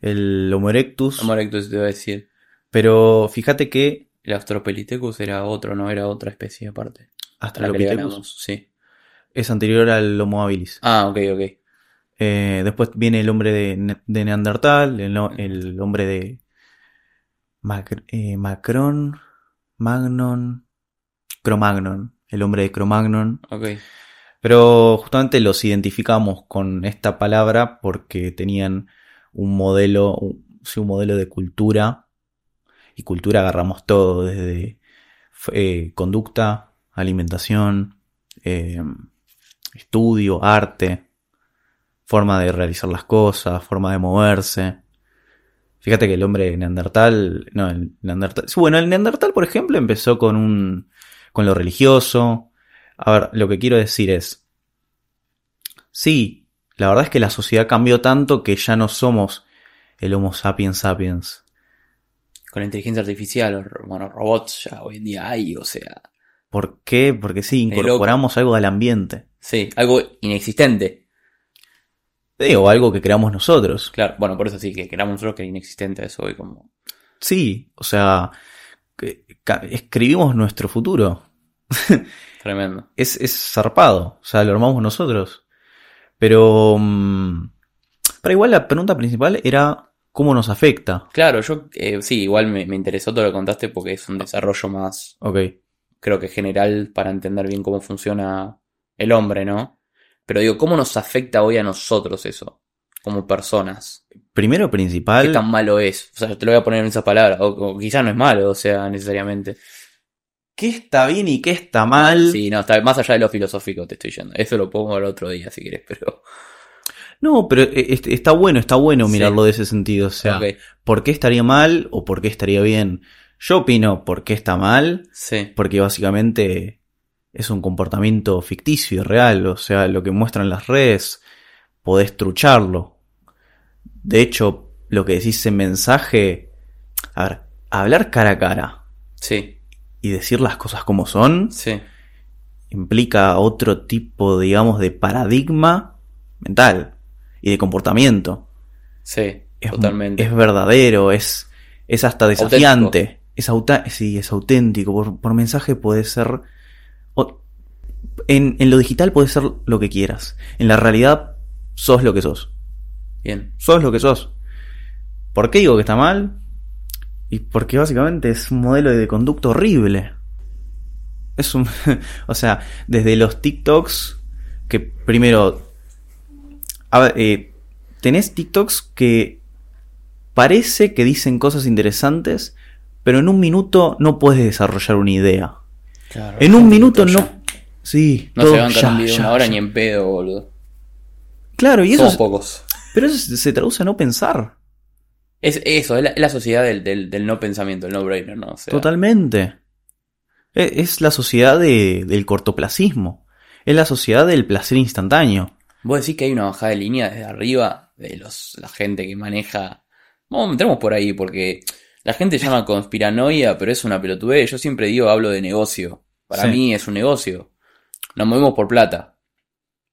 el Homo erectus. Homo erectus te iba a decir. Pero fíjate que El Australopithecus era otro, no era otra especie aparte. Australopithecus sí. es anterior al Homo habilis. Ah, ok, ok. Eh, después viene el hombre de, Ne- de Neandertal, el, hombre de Mac- eh, Macron, Magnon, Cromagnon, el hombre de Cromagnon. Ok. Pero justamente los identificamos con esta palabra porque tenían un modelo, un, sí, un modelo de cultura. Y cultura agarramos todo, desde eh, conducta, alimentación, estudio, arte, forma de realizar las cosas, forma de moverse. Fíjate que el hombre neandertal, no, el neandertal, bueno, el neandertal, por ejemplo, empezó con un, con lo religioso. A ver, lo que quiero decir es, sí, la verdad es que la sociedad cambió tanto que ya no somos el Homo sapiens sapiens. Con la inteligencia artificial, bueno, robots ya hoy en día hay, o sea. ¿Por qué? Porque sí, incorporamos algo al ambiente. Sí, algo inexistente. Sí, o algo que creamos nosotros. Claro, bueno, por eso sí, que creamos nosotros que era inexistente eso hoy como. Sí, o sea, que- escribimos nuestro futuro. Tremendo. Es, es zarpado, o sea, lo armamos nosotros. Pero... mm, Pero igual la pregunta principal era cómo nos afecta. Claro, yo eh, sí, igual me, me interesó todo lo que contaste porque es un desarrollo más, Ok. creo que general para entender bien cómo funciona el hombre, ¿no? Pero digo, ¿cómo nos afecta hoy a nosotros eso? Como personas. Primero ¿Qué principal... tan malo es? O sea, te lo voy a poner en esas palabras. O, o quizás no es malo, o sea, necesariamente. ¿Qué está bien y qué está mal? Sí, no, está más allá de lo filosófico te estoy yendo. Eso lo pongo el otro día si quieres, pero. No, pero eh, est- está bueno, está bueno Sí. mirarlo de ese sentido. O sea, Ok, ¿por qué estaría mal o por qué estaría bien? Yo opino por qué está mal, sí, porque básicamente es un comportamiento ficticio y real. O sea, lo que muestran las redes, podés trucharlo. De hecho, lo que decís en mensaje, a ver, hablar cara a cara sí, y decir las cosas como son sí. implica otro tipo, digamos, de paradigma mental y de comportamiento. Sí, Es, totalmente. es verdadero, es, es hasta desafiante. Es, auta sí, es auténtico. Por, por mensaje puede ser. En, en lo digital puede ser lo que quieras. En la realidad, sos lo que sos. Bien. Sos lo que sos. ¿Por qué digo que está mal? Y porque básicamente es un modelo de conducta horrible. Es un. o sea, desde los TikToks. Que primero. A ver, eh, tenés TikToks que parece que dicen cosas interesantes, pero en un minuto no puedes desarrollar una idea. Claro, En un minuto no. Sí, No todo se bancan ya, un video de una hora ya. ni en pedo, boludo. Claro, y eso. Somos es- pocos. pero eso se traduce a no pensar. Es eso, es la, es la sociedad del, del, del no pensamiento, el no brainer, ¿no? O sea, Totalmente. E- Es la sociedad de- del cortoplacismo. Es la sociedad del placer instantáneo. Vos decís que hay una bajada de línea desde arriba de los, la gente que maneja. Vamos, entremos por ahí, porque la gente llama conspiranoia, pero es una pelotudez. Yo siempre digo, hablo de negocio. Para Sí. mí es un negocio. Nos movemos por plata.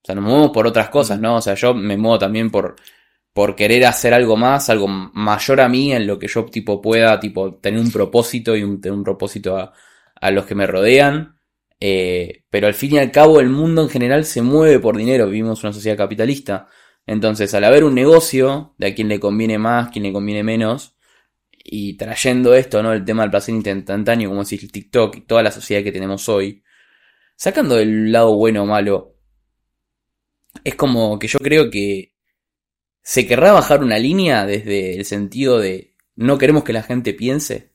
O sea, nos movemos por otras cosas, ¿no? O sea, yo me muevo también por, por querer hacer algo más, algo mayor a mí, en lo que yo tipo pueda, tipo, tener un propósito y un, tener un propósito a, a los que me rodean. Eh, pero al fin y al cabo el mundo en general se mueve por dinero, vivimos una sociedad capitalista. Entonces al haber un negocio de a quién le conviene más, quién le conviene menos, y trayendo esto, ¿no? El tema del placer instantáneo, como decís, el TikTok y toda la sociedad que tenemos hoy, sacando del lado bueno o malo, es como que yo creo que se querrá bajar una línea desde el sentido de no queremos que la gente piense,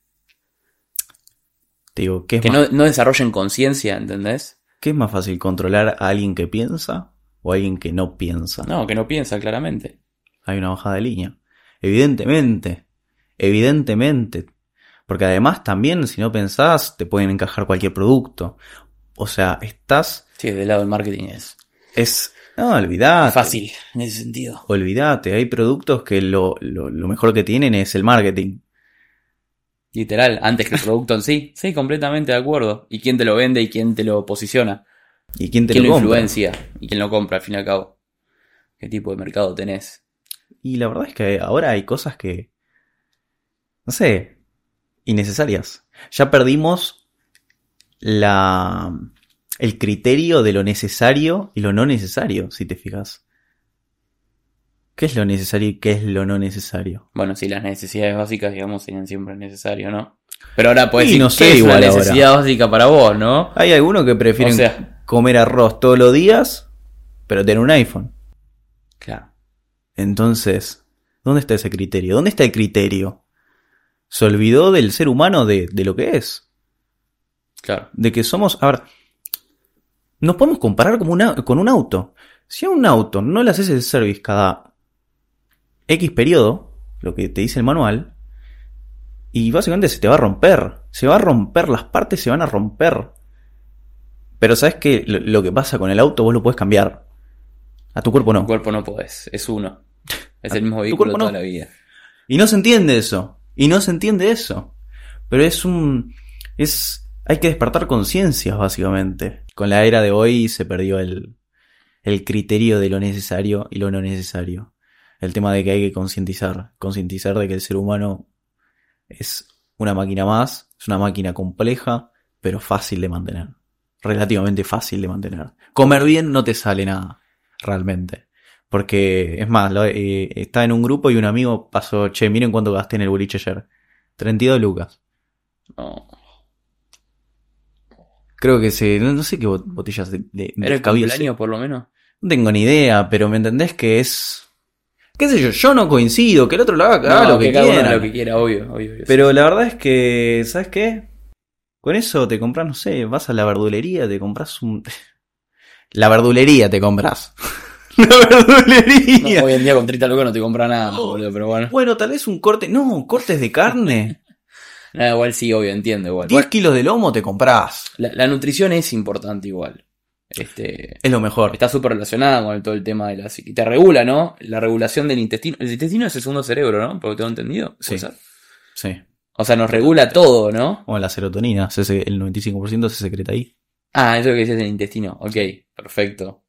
Te digo, ¿qué es, que más, no, no desarrollen conciencia, ¿entendés? qué es más fácil? ¿Controlar a alguien que piensa o a alguien que no piensa? No, que no piensa claramente. Hay una bajada de línea. Evidentemente. Evidentemente. Porque además también, si no pensás, te pueden encajar cualquier producto. O sea, estás. Sí, del lado del marketing es Es. No, olvidate. fácil en ese sentido. Olvídate, hay productos que lo, lo, lo mejor que tienen es el marketing. Literal, antes que el producto en sí. Sí, completamente de acuerdo. ¿Y quién te lo vende y quién te lo posiciona? ¿Y quién te ¿Quién lo influencia? ¿Y quién lo compra al fin y al cabo? ¿Qué tipo de mercado tenés? Y la verdad es que ahora hay cosas que. No sé. innecesarias. Ya perdimos la, el criterio de lo necesario y lo no necesario, si te fijas. ¿Qué es lo necesario y qué es lo no necesario? Bueno, sí, las necesidades básicas, digamos, serían siempre necesarias, ¿no? Pero ahora puedes decir no sé ¿qué es una ahora. necesidad básica para vos, ¿no? Hay algunos que prefieren O sea- comer arroz todos los días, pero tener un iPhone. Claro. Entonces, ¿dónde está ese criterio? ¿Dónde está el criterio? Se olvidó del ser humano de, de lo que es. Claro. De que somos. A ver. Nos podemos comparar como una, con un auto. Si a un auto no le haces el service cada X periodo, lo que te dice el manual, y básicamente se te va a romper. Se va a romper, las partes se van a romper. Pero sabes que lo, que pasa con el auto vos lo puedes cambiar. A tu cuerpo Tu no. cuerpo no podés, es uno. Es el mismo Tu vehículo toda no. la vida. Y no se entiende eso. Y no se entiende eso. Pero es un. Es. Hay que despertar conciencias, básicamente. Con la era de hoy se perdió el, el criterio de lo necesario y lo no necesario. El tema de que hay que concientizar. Concientizar de que el ser humano es una máquina más, es una máquina compleja, pero fácil de mantener. Relativamente fácil de mantener. Comer bien no te sale nada, realmente. Porque, es más, lo- eh, en un grupo y un amigo pasó, che, miren cuánto gasté en el boliche ayer. 32 lucas. No. Creo que se, no, no sé qué bot- botellas de, de, ¿Era el cumpleaños por lo menos? No tengo ni idea, pero me entendés que es... qué sé yo, yo no coincido, que el otro lo haga, que haga No, lo que, uno quiera. lo que quiera, obvio, obvio. obvio. Pero la verdad es que, ¿sabes qué? Con eso te compras, no sé, vas a la verdulería, te compras un... La verdulería te compras. la No, verdulería. hoy en día con 30 lucas no te compra nada, boludo, pero bueno. Bueno, tal vez un corte, no, cortes de carne. Nada, igual sí, obvio, entiendo igual. 10 kilos de lomo te compras. La, la nutrición es importante igual. Este, Es lo mejor. está súper relacionada con todo el tema de la psiqui. Te regula, ¿no? La regulación del intestino. El intestino es el segundo cerebro, ¿no? Por lo que tengo entendido. Sí. Sí. O sea, nos regula todo, ¿no? O la serotonina, se- se- el 95% se secreta ahí. Ah, eso que decías del intestino. Ok, perfecto.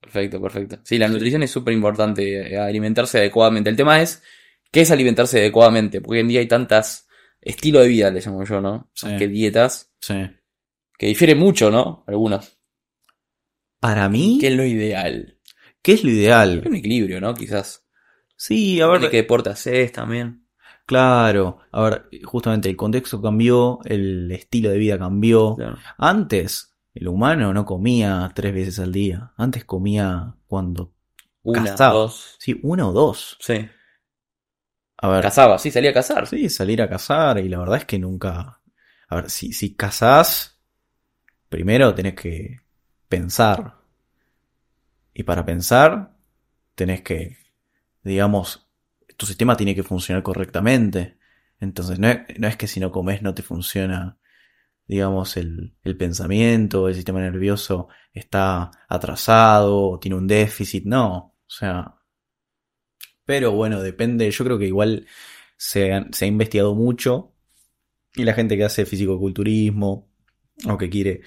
Perfecto, perfecto. Sí, la nutrición es súper importante, eh, alimentarse adecuadamente. El tema es, ¿qué es alimentarse adecuadamente? Porque hoy en día hay tantas estilo de vida, le llamo yo, ¿no? Sí. Más que dietas, Sí. que difieren mucho, ¿no? Algunas. Para mí, ¿Qué es lo ideal? ¿qué es lo Hay ideal? un equilibrio, ¿no? Quizás. Sí, a ver ver, qué deporte haces también. claro. A ver, justamente el contexto cambió, el estilo de vida cambió. Claro. Antes, el humano no comía tres veces al día. Antes comía cuando. Una, Cazaba. dos. Sí, una o dos. Sí. A ver, Cazaba, sí, salía a cazar. sí, salir a cazar y la verdad es que nunca. A ver, si, si cazás, primero tenés que pensar. Y para pensar, tenés que, digamos, tu sistema tiene que funcionar correctamente. Entonces, no es, no es que si no comes no te funciona, digamos, el, el pensamiento, el sistema nervioso está atrasado, o tiene un déficit, no. O sea, pero bueno, depende, yo creo que igual se, han- se ha investigado mucho y la gente que hace fisicoculturismo o que quiere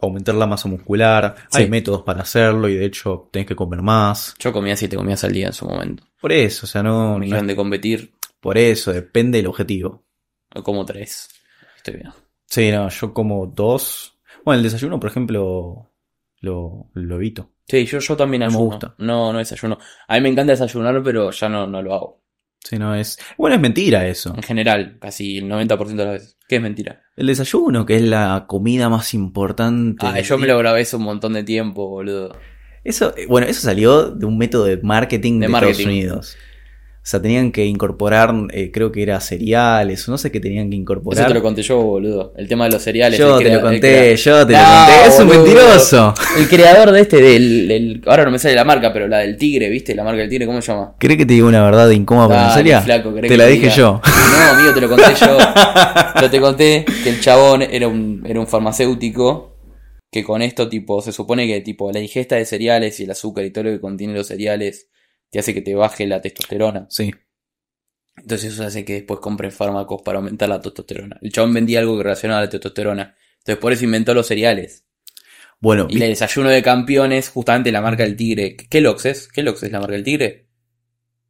aumentar la masa muscular, Sí. hay métodos para hacerlo y de hecho tenés que comer más. Yo comía siete comidas al día en su momento. Por eso, o sea, no, no de competir, por eso, depende del objetivo. o como tres. Estoy bien. Sí, no, yo como dos. Bueno, el desayuno, por ejemplo, lo, lo evito. Sí, yo, yo también me gusta. No, no desayuno. A mí me encanta desayunar, pero ya no, no lo hago. Sí, no es. Bueno, es mentira eso. En general, casi el 90% de las veces. ¿Qué es mentira? El desayuno, que es la comida más importante. Ah, yo me lo grabé hace un montón de tiempo, boludo. Eso, eh, bueno, eso salió de un método de marketing de, De Estados marketing. Unidos. O sea, tenían que incorporar, eh, creo que era cereales, o no sé qué tenían que Eso incorporar. te lo conté yo, boludo. El tema de los cereales. yo te crea- lo conté, yo te No, lo conté. Es un boludo. mentiroso. El creador de este, del, del- Ahora no me sale la marca, pero la del tigre, ¿viste? La marca del tigre, ¿cómo se llama? ¿Querés que te diga una verdad incómoda serio? flaco, ¿querés Te la dije diga? yo. No, amigo, te lo conté yo. Yo te conté que el chabón era un, era un farmacéutico que con esto, tipo, se supone que tipo la ingesta de cereales y el azúcar y todo lo que contiene los cereales te hace que te baje la testosterona. Sí. Entonces eso hace que después compren fármacos para aumentar la testosterona. El chabón vendía algo relacionado a la testosterona. Entonces por eso inventó los cereales. Bueno, Y el desayuno de campeones, justamente la marca del tigre. ¿Qué Lox es? ¿Qué Lox es la marca del tigre?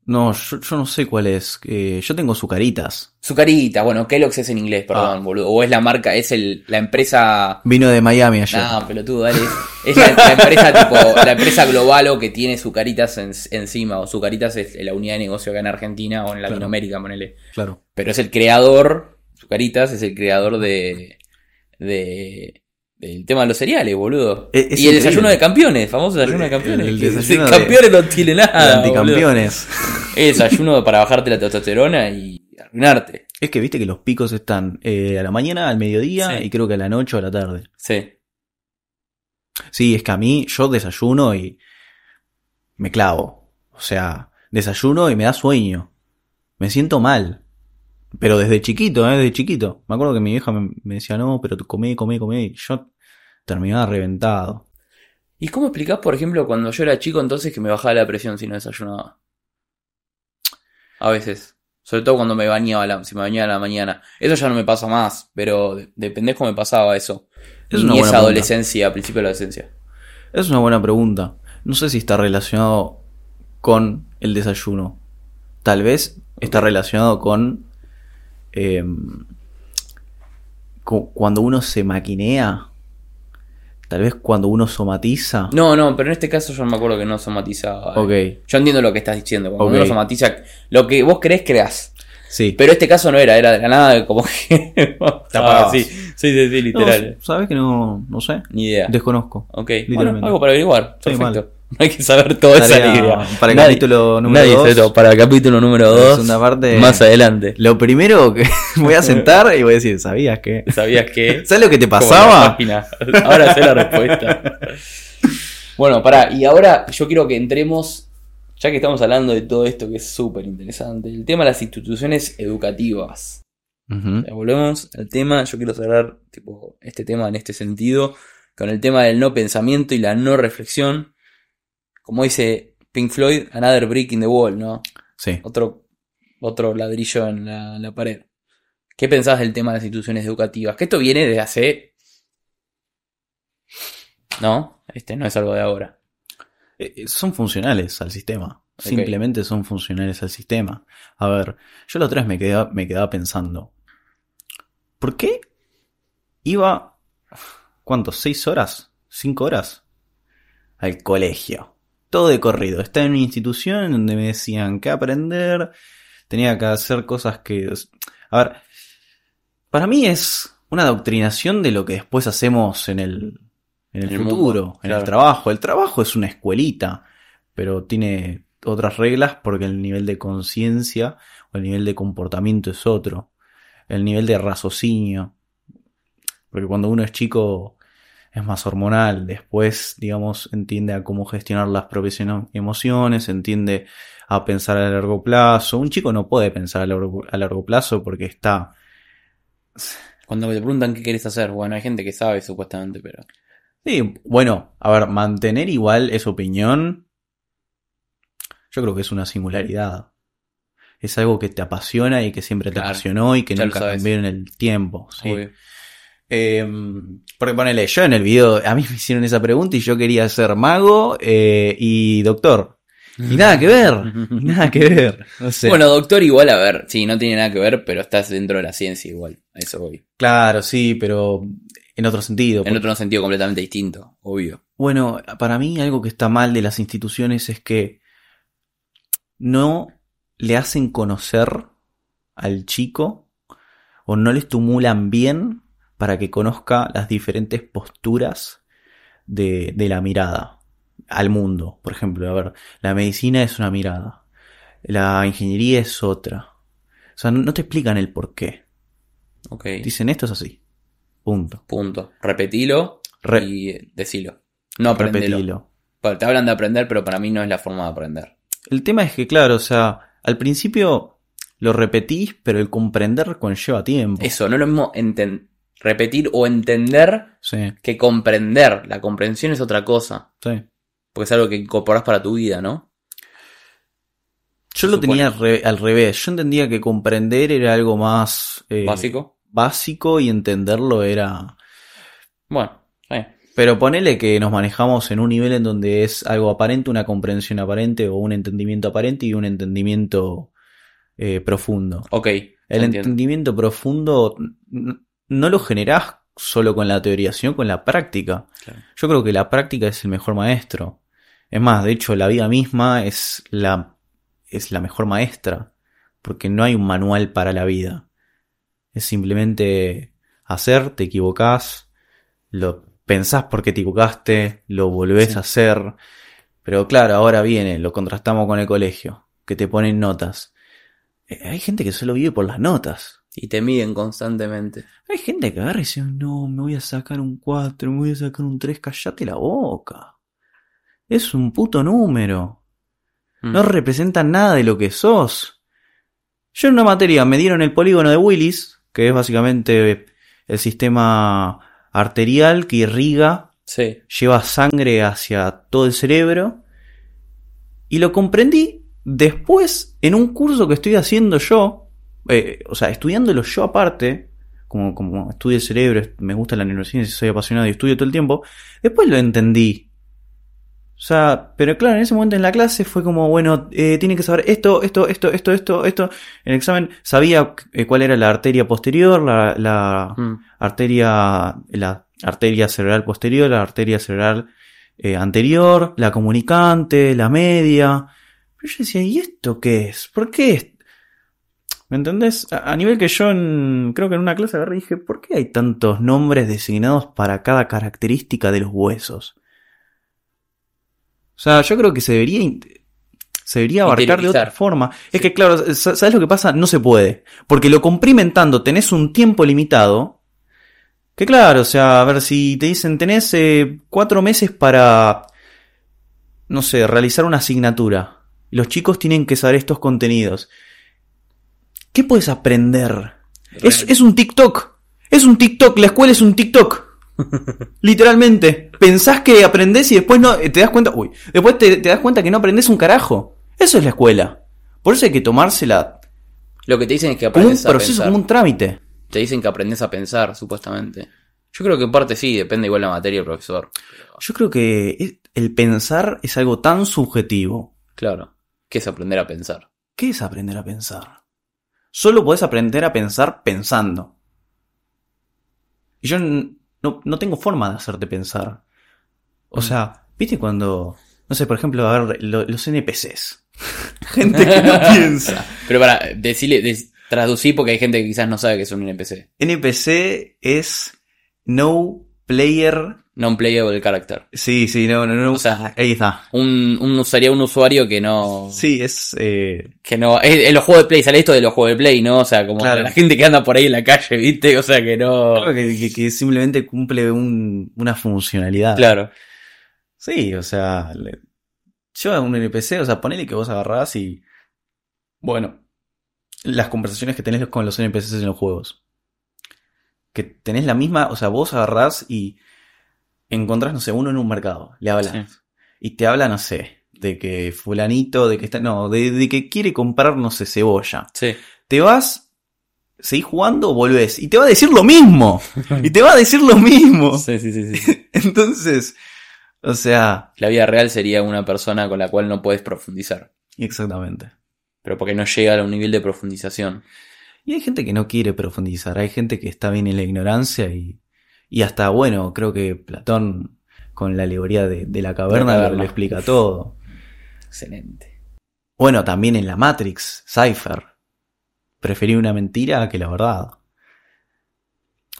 No, yo, yo no sé cuál es. Eh, yo tengo Zucaritas. Zucarita, bueno, Kellogg's es en inglés, perdón, Ah. boludo. O es la marca, es el, la empresa. Vino de Miami ayer. No, pelotudo, dale. Es la, la empresa tipo, la empresa global o que tiene Zucaritas en- encima. O Zucaritas es la unidad de negocio acá en Argentina o en Latinoamérica, ponele. Claro. Pero es el creador, Zucaritas es el creador de. de. Del tema de los cereales, boludo. Es- es y el increíble. desayuno de campeones, famoso desayuno de campeones. El que- desayuno de campeones no tiene nada. anticampeones. Es desayuno para bajarte la testosterona y arruinarte. Es que viste que los picos están eh, a la mañana, al mediodía Sí. y creo que a la noche o a la tarde. Sí. Sí, es que a mí yo desayuno y me clavo. O sea, desayuno y me da sueño. Me siento mal. Pero desde chiquito, ¿eh? Desde chiquito. Me acuerdo que mi vieja me, me decía, no, pero tú comé, comé, comé. Y yo terminaba reventado. ¿Y cómo explicás, por ejemplo, cuando yo era chico entonces que me bajaba la presión si no desayunaba? A veces. Sobre todo cuando me bañaba, la, si me bañaba a la mañana. Eso ya no me pasa más, pero de, de pendejo me pasaba eso. Es Y una buena esa adolescencia, principio de la adolescencia. Es una buena pregunta. No sé si está relacionado con el desayuno. Tal vez está relacionado con, eh, cu- cuando uno se maquinea. Tal vez cuando uno somatiza. No, no, pero en este caso yo me acuerdo que no somatizaba. Ok, Yo entiendo lo que estás diciendo. Cuando uno somatiza, lo que vos crees, creas. sí. Pero este caso no era, era de la nada como que. Te apagabas. sí, sí, sí, No, literal. ¿Sabes que no, no sé? Ni idea. Desconozco. Ok, Literalmente. bueno, algo para averiguar. Sí, Perfecto. hay que saber toda esa alegría. para el Nadie- capítulo número nadie sabe 2. todo. Para el capítulo número La 2. segunda parte. Más adelante. Lo primero que voy a sentar y voy a decir, ¿sabías que? ¿Sabías que? ¿Sabes lo que te pasaba? Ahora sé la respuesta. bueno, pará. Y ahora yo quiero que entremos. Ya que estamos hablando de todo esto que es súper interesante. El tema de las instituciones educativas. Volvemos al tema. Yo quiero cerrar tipo, este tema en este sentido. Con el tema del no pensamiento y la no reflexión. Como dice Pink Floyd, another brick in the wall, ¿no? Sí. Otro, otro ladrillo en la, en la pared. ¿Qué pensás del tema de las instituciones educativas? Que esto viene de hace. No, este no es algo de ahora. Eh, eh, Son funcionales al sistema. Simplemente son funcionales al sistema. A ver, yo la otra vez me quedaba, me quedaba pensando. ¿Por qué iba. ¿Cuántos? ¿Seis horas? ¿Cinco horas? Al colegio. Todo de corrido. Estaba en una institución donde me decían que aprender. Tenía que hacer cosas que. A ver. Para mí es una adoctrinación de lo que después hacemos en el, en el futuro, mundo, en claro. el trabajo. El trabajo es una escuelita, pero tiene otras reglas porque el nivel de conciencia o el nivel de comportamiento es otro. El nivel de raciocinio. Porque cuando uno es chico es más hormonal, después, digamos, entiende a cómo gestionar las propias emociones, entiende a pensar a largo plazo. Un chico no puede pensar a largo, a largo plazo porque está Cuando te preguntan qué quieres hacer, bueno, hay gente que sabe supuestamente, pero. Sí, bueno, a ver, mantener igual esa opinión, yo creo que es una singularidad. Es algo que te apasiona y que siempre te Claro, apasionó y que nunca cambió en el tiempo. ¿sí? obvio. Eh, porque ponele, yo en el video, a mí me hicieron esa pregunta y yo quería ser mago eh, y doctor. Y nada que ver, y nada que ver. No sé. Bueno, doctor, igual, a ver, sí, no tiene nada que ver, pero estás dentro de la ciencia igual. A eso voy. claro, sí, pero en otro sentido. En otro sentido completamente distinto, obvio. Bueno, para mí algo que está mal de las instituciones es que no le hacen conocer al chico o no le estimulan bien para que conozca las diferentes posturas de, de la mirada al mundo. Por ejemplo, a ver, la medicina es una mirada, la ingeniería es otra. O sea, no, te explican el por qué. Ok. Dicen esto es así. Punto. Punto. Repetilo Re- y decilo. No aprendelo. Te hablan de aprender, pero para mí no es la forma de aprender. El tema es que, claro, o sea, al principio lo repetís, pero el comprender conlleva tiempo. Eso, no es lo mismo enten- repetir o entender Sí, que comprender. La comprensión es otra cosa. sí. Porque es algo que incorporas para tu vida, ¿no? Yo lo tenía al, re- al revés. Yo entendía que comprender era algo más eh, Básico. básico y entenderlo era. Bueno. Pero ponele que nos manejamos en un nivel en donde es algo aparente, una comprensión aparente o un entendimiento aparente y un entendimiento eh, profundo. Ok. El entiendo. entendimiento profundo no lo generás solo con la teoría, sino con la práctica. Claro. Yo creo que la práctica es el mejor maestro. Es más, de hecho, la vida misma es la, es la mejor maestra. Porque no hay un manual para la vida. Es simplemente hacer, te equivocás, lo pensás porque te equivocaste, lo volvés Sí. a hacer. Pero claro, ahora viene, lo contrastamos con el colegio, que te ponen notas. Eh, Hay gente que solo vive por las notas. Y te miden constantemente. Hay gente que agarra y dice, no, me voy a sacar un 4, me voy a sacar un 3, callate la boca. Es un puto número. Mm. No representa nada de lo que sos. Yo en una materia me dieron el polígono de Willis, que es básicamente el sistema arterial que irriga, Sí. lleva sangre hacia todo el cerebro. Y lo comprendí después en un curso que estoy haciendo yo, eh, o sea, estudiándolo yo aparte, como, como estudio el cerebro, me gusta la neurociencia, soy apasionado y estudio todo el tiempo, después lo entendí. O sea, pero claro, en ese momento en la clase fue como, bueno, eh, tiene que saber esto, esto, esto, esto, esto, esto. En el examen sabía eh, cuál era la arteria posterior, la, la Mm. arteria, la arteria cerebral posterior, la arteria cerebral eh, anterior, la comunicante, la media. Pero yo decía, ¿y esto qué es? ¿Por qué? ¿Me entendés? A, a nivel que yo en- creo que en una clase agarré dije, ¿por qué hay tantos nombres designados para cada característica de los huesos? O sea, yo creo que se debería, se debería abarcar de otra forma. Es que, claro, sa- ¿sabes lo que pasa? No se puede. Porque lo comprimen tanto, tenés un tiempo limitado. Que claro, o sea, a ver si te dicen, tenés eh, cuatro meses para, no sé, realizar una asignatura. Los chicos tienen que saber estos contenidos. ¿Qué puedes aprender? Es, es un TikTok. Es un TikTok. La escuela es un TikTok. Literalmente. Pensás que aprendés y después no te das cuenta. Uy. Después te, te das cuenta que no aprendés un carajo. Eso es la escuela. Por eso hay que tomársela Lo que te dicen es que como un aprendes a proceso, pensar. como un trámite. Te dicen que aprendes a pensar, supuestamente. Yo creo que en parte sí, depende igual la materia profesor. Yo creo que el pensar es algo tan subjetivo. Claro. ¿Qué es aprender a pensar? ¿Qué es aprender a pensar? Solo podés aprender a pensar pensando. Y yo no, no tengo forma de hacerte pensar. O Mm. sea, ¿viste cuando, no sé, por ejemplo, a ver, lo- los NPCs? Gente que no piensa. Pero para decirle, des- traducir porque hay gente que quizás no sabe que es un NPC. NPC es No Player. Non-playable character. Sí, sí, no, no, no. O sea, ahí está. un, un sería un usuario que no. Sí, es. eh, Que no. En los juegos de Play, sale esto de los juegos de Play, ¿no? O sea, como Claro. la gente que anda por ahí en la calle, ¿viste? O sea, que no. Creo que, que- que simplemente cumple un- una funcionalidad. Claro. Sí, o sea, le- yo a un NPC, o sea, ponele que vos agarrás y. Bueno, las conversaciones que tenés con los NPCs en los juegos. Que tenés la misma, o sea, vos agarrás y encontrás, no sé, uno en un mercado, le hablas. Sí. Y te habla, no sé, de que fulanito, de que está, no, de, de que quiere comprar, no sé, cebolla. Sí. Te vas, seguís jugando, volvés. Y te va a decir lo mismo. y te va a decir lo mismo. Sí, sí, sí, sí. Entonces, o sea, La vida real sería una persona con la cual no puedes profundizar. exactamente. Pero porque no llega a un nivel de profundización. Y hay gente que no quiere profundizar, hay gente que está bien en la ignorancia y, y hasta, bueno, creo que Platón con la alegoría de, de la caverna, La lo- caverna. lo explica todo. Excelente. Bueno, también en la Matrix, Cypher. Preferí una mentira que la verdad.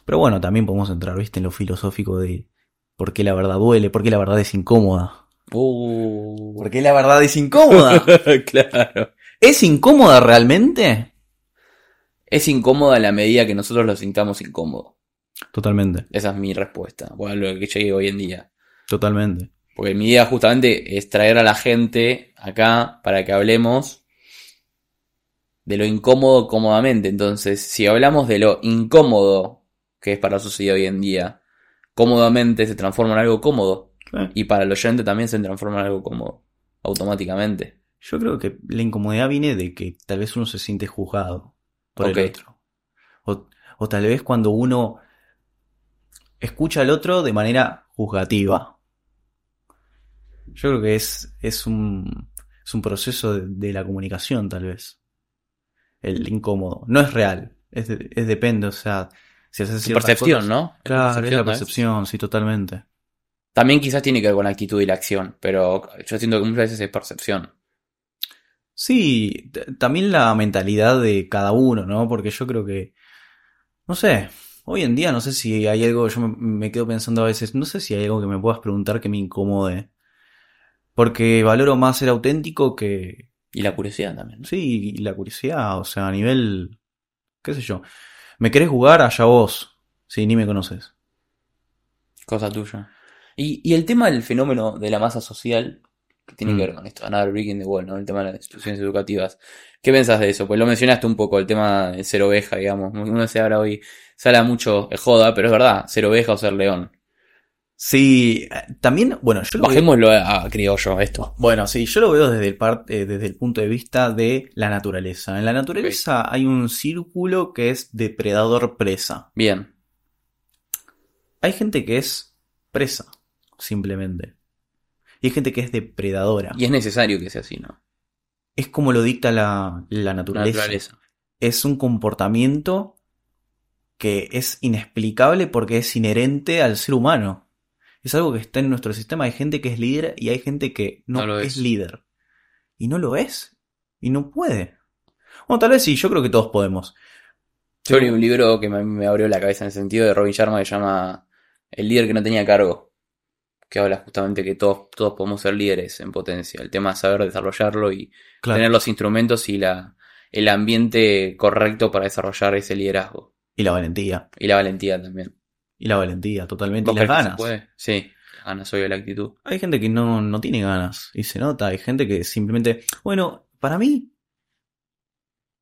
Pero bueno, también podemos entrar, viste, en lo filosófico de por qué la verdad duele, por qué la verdad es incómoda. Uh. ¿Por qué la verdad es incómoda? claro. ¿Es incómoda realmente? Es incómoda a la medida que nosotros lo sintamos incómodo. Totalmente, Esa es mi respuesta. O a lo que llegue hoy en día. totalmente. Porque mi idea justamente es traer a la gente acá para que hablemos de lo incómodo cómodamente. Entonces, si hablamos de lo incómodo que es para la sociedad hoy en día, cómodamente se transforma en algo cómodo. Y para el oyente también se transforma en algo cómodo. Automáticamente. Yo creo que la incomodidad viene de que tal vez uno se siente juzgado por el otro. O, o tal vez cuando uno escucha al otro de manera juzgativa. Yo creo que es, es, un, es un proceso de, de la comunicación, tal vez. El incómodo. No es real. Es, de- es depende, o sea, si haces Tu percepción, cosas- ¿no? Claro, es la ¿no es? percepción, sí, totalmente. También quizás tiene que ver con la actitud y la acción, pero yo siento que muchas veces es percepción. Sí, también la mentalidad de cada uno, ¿no? Porque yo creo que, no sé, hoy en día no sé si hay algo, yo me, me quedo pensando a veces, no sé si hay algo que me puedas preguntar que me incomode. Porque valoro más ser auténtico que, Y la curiosidad también. ¿no? sí, la curiosidad, o sea, a nivel, qué sé yo. ¿Me querés jugar? Allá vos. Sí, ni me conoces. Cosa tuya. Y, y el tema del fenómeno de la masa social, que tiene Mm. que ver con esto, Another Brick in the Wall, ¿no? El tema de las instituciones educativas. ¿Qué pensás de eso? Pues lo mencionaste un poco, el tema de ser oveja, digamos. Uno se habla hoy, se habla mucho de joda, pero es verdad, ser oveja o ser león. Sí, eh, también, bueno, yo lo veo- Bajémoslo a, a criollo, esto. Bueno, sí, yo lo veo desde el, par- eh, desde el punto de vista de la naturaleza. En la naturaleza hay un círculo que es depredador-presa. Bien. Hay gente que es presa, simplemente. Y hay gente que es depredadora. Y es necesario que sea así, ¿no? Es como lo dicta la, la La naturaleza. Es un comportamiento que es inexplicable porque es inherente al ser humano. Es algo que está en nuestro sistema. Hay gente que es líder y hay gente que no, No lo es es. líder. Y no lo es. Y no puede. Bueno, tal vez sí, yo creo que todos podemos. Yo leí un libro que me, me abrió la cabeza en el sentido de Robin Sharma que se llama El líder que no tenía cargo. Que habla justamente que todos, todos podemos ser líderes en potencia. El tema es saber desarrollarlo y Claro. tener los instrumentos y la, el ambiente correcto para desarrollar ese liderazgo. Y la valentía. Y la valentía también. Y la valentía, totalmente. Y ¿Vos las ganas. puede? Sí, ganas soy de la actitud. Hay gente que no, no tiene ganas. Y se nota. Hay gente que simplemente. Bueno, para mí.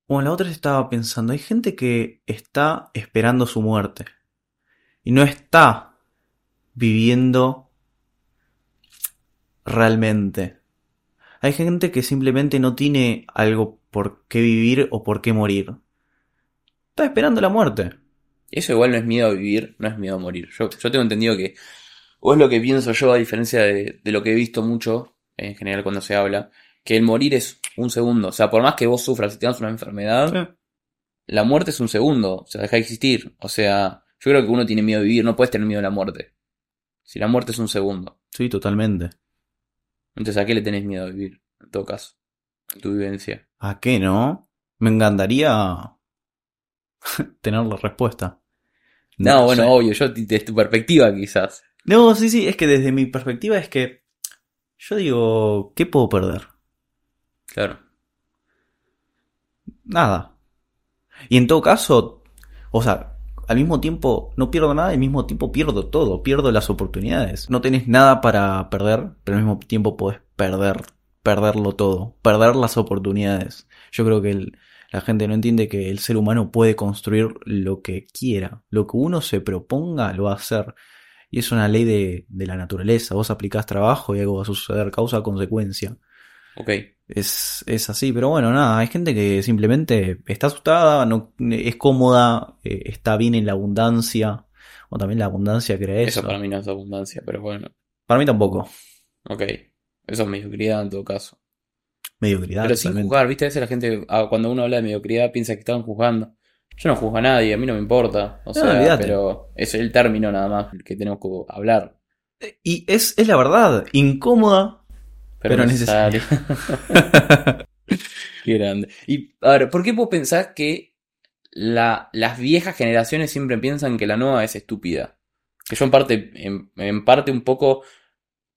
Bueno, la otra estaba pensando. Hay gente que está esperando su muerte. Y no está viviendo realmente. Hay gente que simplemente no tiene algo por qué vivir o por qué morir. Está esperando la muerte. Eso igual no es miedo a vivir, no es miedo a morir. Yo, yo tengo entendido que, o es lo que pienso yo, a diferencia de, de lo que he visto mucho, en general cuando se habla, que el morir es un segundo. O sea, por más que vos sufras y tengas una enfermedad, la muerte es un segundo. O sea, deja de existir. O sea, yo creo que uno tiene miedo a vivir, no puedes tener miedo a la muerte. Si la muerte es un segundo. Sí, totalmente. Entonces, ¿a qué le tenés miedo a vivir? En todo caso, en tu vivencia. ¿A qué no? Me encantaría tener la respuesta. No, bueno, sé. obvio, yo desde tu perspectiva quizás. No, sí, sí, es que desde mi perspectiva es que yo digo, ¿qué puedo perder? Claro. Nada. Y en todo caso, o sea, al mismo tiempo no pierdo nada y al mismo tiempo pierdo todo, pierdo las oportunidades. No tenés nada para perder, pero al mismo tiempo podés perder, perderlo todo, perder las oportunidades. Yo creo que la gente no entiende que el ser humano puede construir lo que quiera, lo que uno se proponga lo va a hacer. Y es una ley de, de la naturaleza. Vos aplicás trabajo y algo va a suceder causa-consecuencia. Ok. Es, es así, pero bueno, nada, hay gente que simplemente está asustada, no, es cómoda, eh, está bien en la abundancia, o también la abundancia crea eso. Eso para mí no es abundancia, pero bueno. Para mí tampoco, Ok. Eso es mediocridad en todo caso. mediocridad. Pero sin juzgar, ¿viste? A veces la gente, ah, cuando uno habla de mediocridad, piensa que están juzgando. Yo no juzgo a nadie, a mí no me importa. O No, sea, pero es el término nada más que tenemos que hablar. Y es, es la verdad, incómoda, Pero, Pero necesario. Qué grande. Y, a ver, ¿por qué vos pensás que la, las viejas generaciones siempre piensan que la nueva es estúpida? Que yo en parte, en, en parte un poco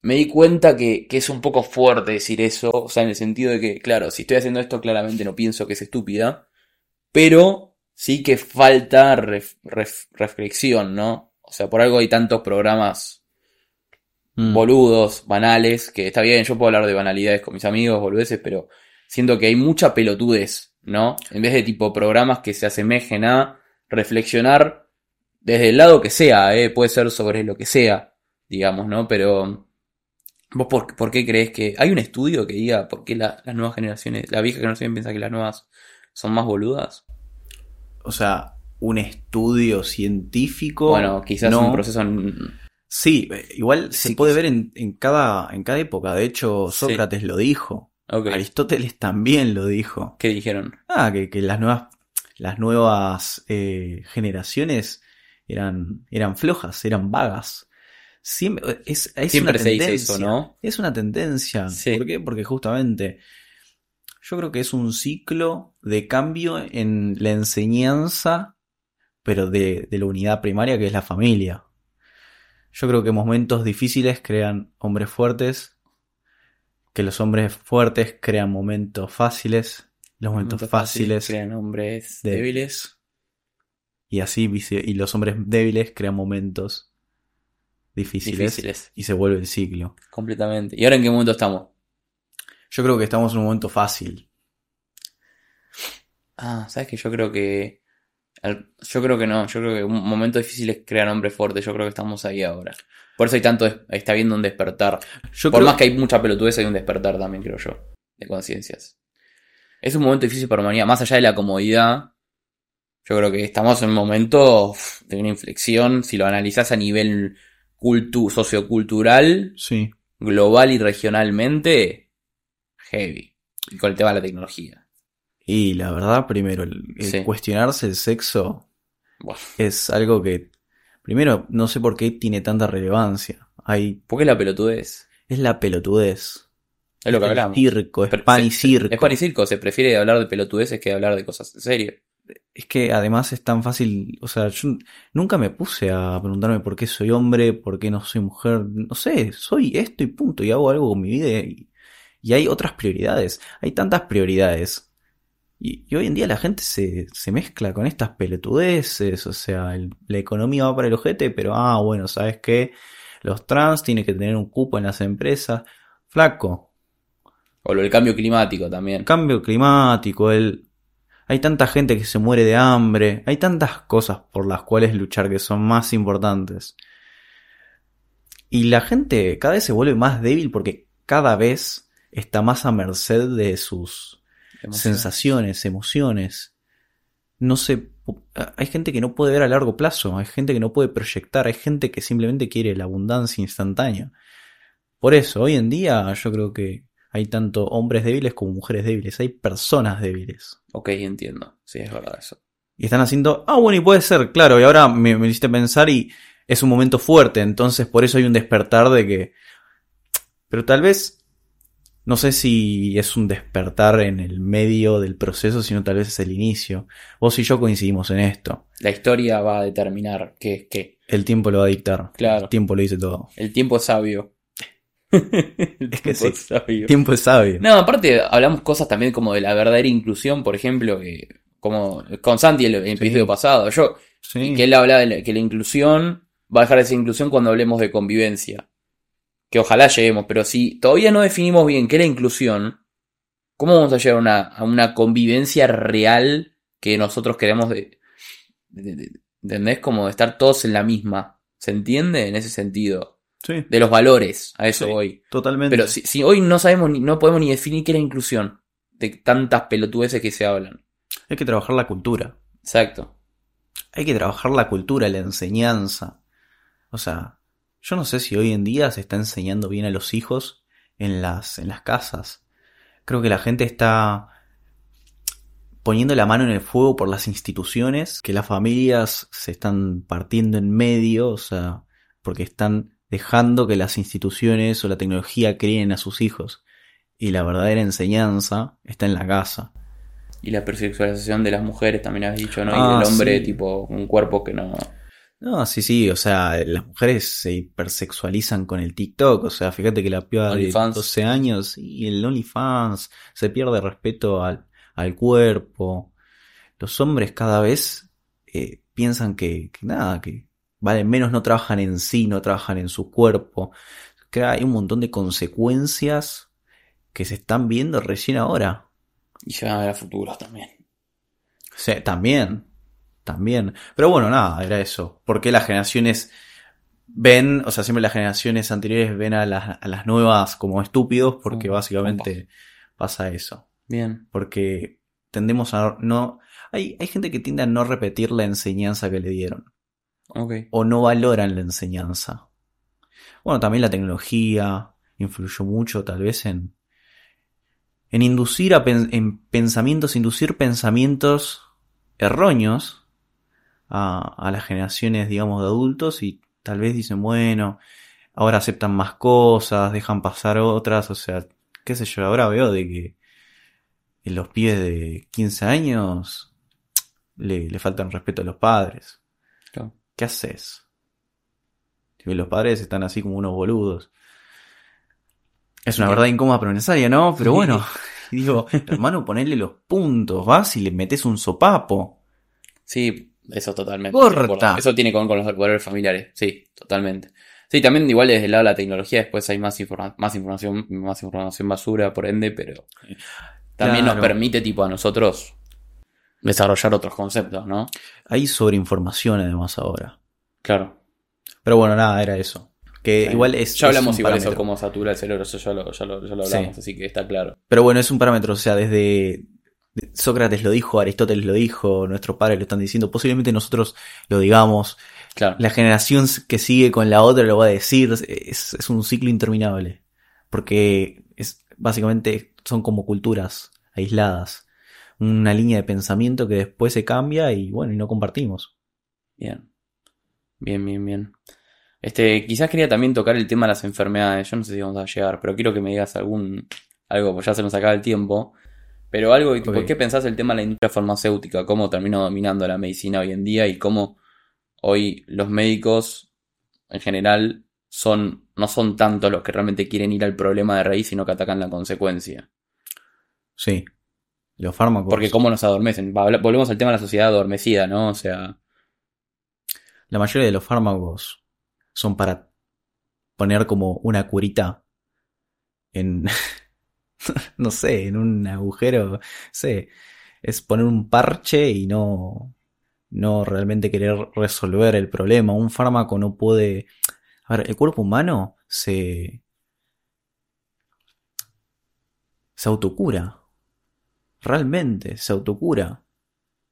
me di cuenta que, que es un poco fuerte decir eso, o sea, en el sentido de que, claro, si estoy haciendo esto, claramente no pienso que es estúpida, pero sí que falta ref- ref- reflexión, ¿no? O sea, por algo hay tantos programas Mm. boludos, banales, que está bien, yo puedo hablar de banalidades con mis amigos, boludeces, pero siento que hay mucha pelotudez, ¿no? En vez de tipo programas que se asemejen a reflexionar desde el lado que sea, ¿eh? Puede ser sobre lo que sea, digamos, ¿no? Pero vos por, por qué crees que hay un estudio que diga por qué la- las nuevas generaciones, la vieja generación piensa que las nuevas son más boludas? O sea, un estudio científico. Bueno, quizás no, un proceso Sí, eh, igual se puede sí. ver en, en cada, en cada época. De hecho, Sí. Sócrates lo dijo. Aristóteles también lo dijo. ¿Qué dijeron? Ah, que, que las nuevas, las nuevas eh, generaciones eran, eran flojas, eran vagas. Siempre, es, es Siempre una se dice tendencia. eso, ¿no? Es una tendencia. ¿Por qué? Porque justamente yo creo que es un ciclo de cambio en la enseñanza, pero de, de la unidad primaria que es la familia. Yo creo que momentos difíciles crean hombres fuertes, que los hombres fuertes crean momentos fáciles, los momentos, fáciles, crean hombres de- débiles. y así y los hombres débiles crean momentos difíciles, Difíciles. y se vuelve el ciclo. Completamente. ¿Y ahora en qué momento estamos? Yo creo que estamos en un momento fácil. Ah, ¿sabes que Yo creo que. Yo creo que no. Yo creo que un momento difícil es crear hombres fuertes. Yo creo que estamos ahí ahora. Por eso hay tanto. Está viendo un despertar. Yo Por creo más que hay mucha pelotudez, hay un despertar también, creo yo. De conciencias. Es un momento difícil para humanidad. Más allá de la comodidad. Yo creo que estamos en un momento de una inflexión. Si lo analizás a nivel cultu sociocultural, Sí. global y regionalmente, heavy. Y con el tema de la tecnología. Y la verdad, primero, el, el Sí. cuestionarse el sexo es algo que, primero, no sé por qué tiene tanta relevancia. Hay, ¿Por qué la pelotudez? es la pelotudez. Es lo que hablamos. circo, es Pero pan se- y circo. Es pan y circo, se prefiere hablar de pelotudeces que hablar de cosas en serio. Es que además es tan fácil, o sea, yo nunca me puse a preguntarme por qué soy hombre, por qué no soy mujer, no sé, soy esto y punto, y hago algo con mi vida y, y hay otras prioridades, hay tantas prioridades. Y, y hoy en día la gente se, se mezcla con estas pelotudeces, o sea, el- la economía va para el ojete, pero ah, bueno, ¿sabes qué? Los trans tienen que tener un cupo en las empresas. Flaco, O lo del cambio climático también. cambio climático, el... hay tanta gente que se muere de hambre, hay tantas cosas por las cuales luchar que son más importantes. Y la gente cada vez se vuelve más débil porque cada vez está más a merced de sus Sensaciones, emociones. No se... Hay gente que no puede ver a largo plazo, hay gente que no puede proyectar, hay gente que simplemente quiere la abundancia instantánea. Por eso, hoy en día yo creo que hay tanto hombres débiles como mujeres débiles, hay personas débiles. Ok, entiendo. Sí, es verdad eso. Y están haciendo, ah, bueno, y puede ser, claro, y ahora me, me hiciste pensar y es un momento fuerte, entonces por eso hay un despertar de que... Pero tal vez, no sé si es un despertar en el medio del proceso, sino tal vez es el inicio. Vos y yo coincidimos en esto. La historia va a determinar qué es qué. El tiempo lo va a dictar. Claro. El tiempo lo dice todo. El tiempo es sabio. el Es que tiempo sí. sabio. El tiempo es sabio. No, aparte hablamos cosas también como de la verdadera inclusión, por ejemplo, que como con Santi el, el episodio pasado. Yo, Sí. que él habla de la- que la inclusión va a dejar de ser inclusión cuando hablemos de convivencia. Que ojalá lleguemos, pero si todavía no definimos bien qué es la inclusión, ¿cómo vamos a llegar a una, a una convivencia real que nosotros queremos de, de, de- ¿entendés? Como de estar todos en la misma. ¿Se entiende? En ese sentido. Sí, De los valores, a eso Sí. voy. totalmente. Pero si, si hoy no sabemos ni, no podemos ni definir qué es la inclusión de tantas pelotudeces que se hablan. Hay que trabajar la cultura. Exacto. Hay que trabajar la cultura, la enseñanza. O sea, yo no sé si hoy en día se está enseñando bien a los hijos en las, en las casas. Creo que la gente está poniendo la mano en el fuego por las instituciones, que las familias se están partiendo en medio, o sea, porque están dejando que las instituciones o la tecnología críen a sus hijos. Y la verdadera enseñanza está en la casa. Y la persexualización de las mujeres también has dicho, ¿no? Ah, y del hombre, sí. tipo, un cuerpo que no. No, sí, sí, o sea, las mujeres se hipersexualizan con el TikTok, o sea, fíjate que la piba de OnlyFans. 12 años y el OnlyFans se pierde respeto al, al cuerpo. Los hombres cada vez eh, piensan que, que nada, que vale menos no trabajan en sí, no trabajan en su cuerpo. Que hay un montón de consecuencias que se están viendo recién ahora. Y se van a ver a futuros también. O sea, también, también. Pero bueno, nada, era eso. Porque las generaciones ven, o sea, siempre las generaciones anteriores ven a las, a las nuevas como estúpidos porque básicamente pasa eso. Bien. Porque tendemos a no... Hay, hay gente que tiende a no repetir la enseñanza que le dieron. Ok. O no valoran la enseñanza. Bueno, también la tecnología influyó mucho tal vez en, en inducir a pen- en pensamientos, inducir pensamientos erróneos a, a las generaciones, digamos, de adultos y tal vez dicen, bueno, ahora aceptan más cosas, dejan pasar otras, o sea, qué sé yo, ahora veo de que en los pibes de 15 años le, le faltan respeto a los padres. Claro. ¿Qué haces? Los padres están así como unos boludos. Es una verdad incómoda pero necesaria, ¿no? Pero bueno, digo, hermano, ponele los puntos, vas y le metes un sopapo. Sí, eso totalmente. Corta. Eso tiene que ver con los valores familiares, sí, totalmente. Sí, también igual desde el lado de la tecnología después hay más, informa- más información, más información basura, por ende, pero también Claro. nos permite tipo a nosotros desarrollar otros conceptos, ¿no? Hay sobreinformación además ahora. Claro. Pero bueno, nada, era eso. Que Sí. igual es. Ya hablamos es igual de eso, parámetro. cómo satura el cerebro, eso ya lo, ya lo, ya lo Sí. hablamos, así que está claro. Pero bueno, es un parámetro, o sea, desde Sócrates lo dijo, Aristóteles lo dijo, nuestros padres lo están diciendo, posiblemente nosotros lo digamos, Claro. la generación que sigue con la otra lo va a decir, es, es un ciclo interminable, porque es básicamente son como culturas aisladas, una línea de pensamiento que después se cambia y bueno, y no compartimos. Bien. Bien, bien, bien. Este, quizás quería también tocar el tema de las enfermedades. Yo no sé si vamos a llegar, pero quiero que me digas algún algo, pues ya se nos acaba el tiempo. Pero algo, Ok. ¿qué pensás del tema de la industria farmacéutica? ¿Cómo terminó dominando la medicina hoy en día? Y cómo hoy los médicos, en general, son, no son tanto los que realmente quieren ir al problema de raíz, sino que atacan la consecuencia. Sí, los fármacos. Porque cómo nos adormecen. Volvemos al tema de la sociedad adormecida, ¿no? O sea, La mayoría de los fármacos son para poner como una curita en, no sé, en un agujero, no sé, es poner un parche y no, no realmente querer resolver el problema. Un fármaco no puede, a ver, el cuerpo humano se, se autocura, realmente se autocura.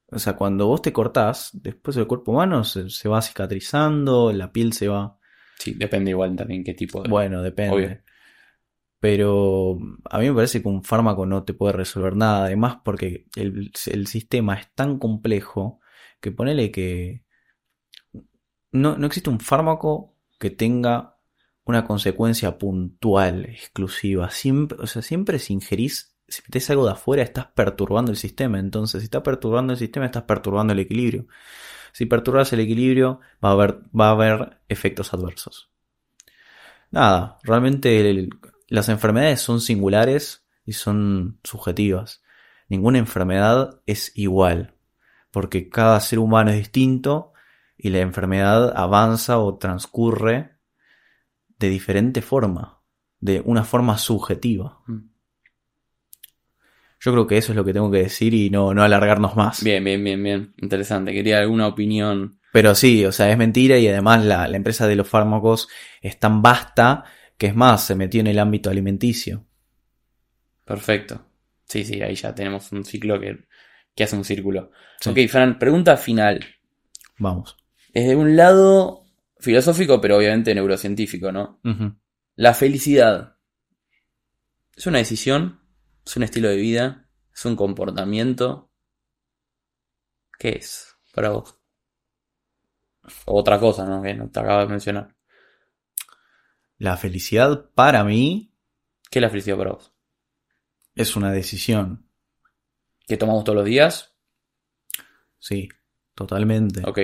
O sea, cuando vos te cortás, después el cuerpo humano se, se va cicatrizando, la piel se va... sí, depende igual también qué tipo de... Bueno, depende. Obvio. Pero a mí me parece que un fármaco no te puede resolver nada. Además, porque el, sistema es tan complejo que ponele que no, no existe un fármaco que tenga una consecuencia puntual, exclusiva. Siempre, o sea, siempre si ingerís, si metes algo de afuera, estás perturbando el sistema. Entonces, si estás perturbando el sistema, estás perturbando el equilibrio. Si perturbas el equilibrio, va a haber, va a haber efectos adversos. Nada, realmente el- las enfermedades son singulares y son subjetivas. Ninguna enfermedad es igual, porque cada ser humano es distinto y la enfermedad avanza o transcurre de diferente forma, de una forma subjetiva. Mm. Yo creo que eso es lo que tengo que decir y no, no alargarnos más. Bien, bien, bien, bien. Interesante. Quería alguna opinión. Pero sí, o sea, es mentira y además la, la empresa de los fármacos es tan vasta que es más, se metió en el ámbito alimenticio. Perfecto. Sí, sí, ahí ya tenemos un ciclo que, que hace un círculo. Sí. Ok, Fran, pregunta final. Vamos. Desde un lado filosófico, pero obviamente neurocientífico, ¿no? La felicidad. ¿Es una decisión? ¿Es un estilo de vida? ¿Es un comportamiento? ¿Qué es para vos? O otra cosa, ¿no? Que no te acabo de mencionar. La felicidad para mí ¿Qué es la felicidad para vos? es una decisión. ¿Que tomamos todos los días? Sí, totalmente. Ok.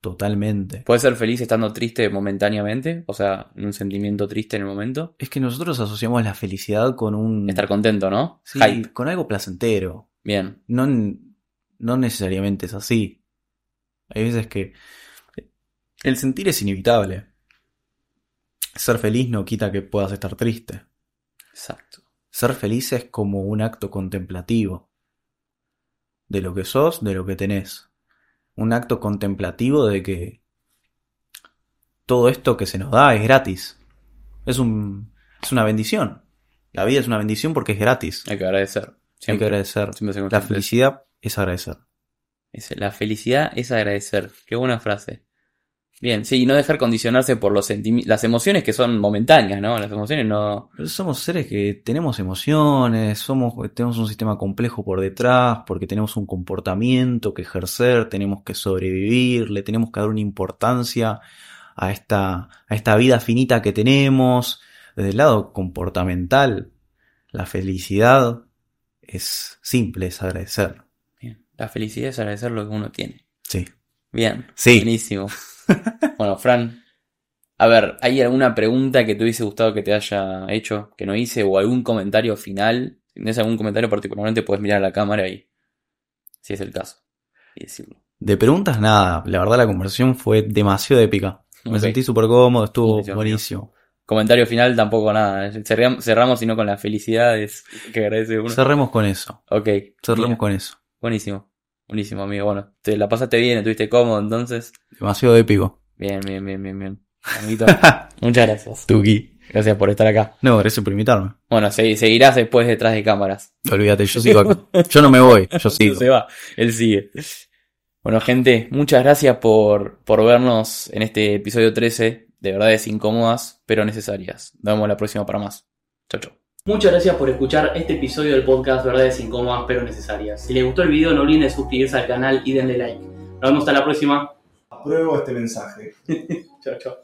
Totalmente. ¿Puedes ser feliz estando triste momentáneamente? O sea, un sentimiento triste en el momento. Es que nosotros asociamos la felicidad con un... Estar contento, ¿no? Sí, Hype. con algo placentero. Bien. No, no necesariamente es así. Hay veces que el sentir es inevitable. Ser feliz no quita que puedas estar triste. Exacto. Ser feliz es como un acto contemplativo. De lo que sos, de lo que tenés. Un acto contemplativo de que todo esto que se nos da es gratis. Es un, es una bendición. La vida es una bendición porque es gratis. Hay que agradecer. Hay Siempre. que agradecer. Siempre La felicidad es agradecer. La felicidad es agradecer. Qué buena frase. Bien, sí, y no dejar condicionarse por los las emociones que son momentáneas, ¿no? Las emociones no... Pero somos seres que tenemos emociones, somos, tenemos un sistema complejo por detrás, porque tenemos un comportamiento que ejercer, tenemos que sobrevivir, le tenemos que dar una importancia a esta, a esta vida finita que tenemos. Desde el lado comportamental, la felicidad es simple, es agradecer. Bien. La felicidad es agradecer lo que uno tiene. Sí. Bien. Sí. Buenísimo. Bueno, Fran, a ver, ¿hay alguna pregunta que te hubiese gustado que te haya hecho, que no hice, o algún comentario final? Si tienes algún comentario particularmente, puedes mirar a la cámara y, si es el caso, y decirlo. De preguntas, nada. La verdad, la conversación fue demasiado épica. Me sentí súper cómodo, estuvo Buenísimo, buenísimo. Comentario final tampoco nada. Cerram- Cerramos sino con las felicidades que agradece uno. Cerremos con eso. Ok. Cerremos con eso. Buenísimo. Buenísimo, amigo. Bueno, te la pasaste bien, estuviste cómodo, entonces. Demasiado épico. Bien, bien, bien, bien, bien. Amiguito, muchas gracias. Tuki. Gracias por estar acá. No, gracias por invitarme. Bueno, se- seguirás después detrás de cámaras. Olvídate, yo sigo acá. Yo no me voy, yo sigo. Se va, él sigue. Bueno, gente, muchas gracias por, por vernos en este episodio 13 de verdades incómodas, pero necesarias. Nos vemos la próxima para más. Chau, chau. Muchas gracias por escuchar este episodio del podcast Verdades Incómodas pero Necesarias. Si les gustó el video no olviden suscribirse al canal y denle like. Nos vemos hasta la próxima. Apruebo este mensaje. chao, chao.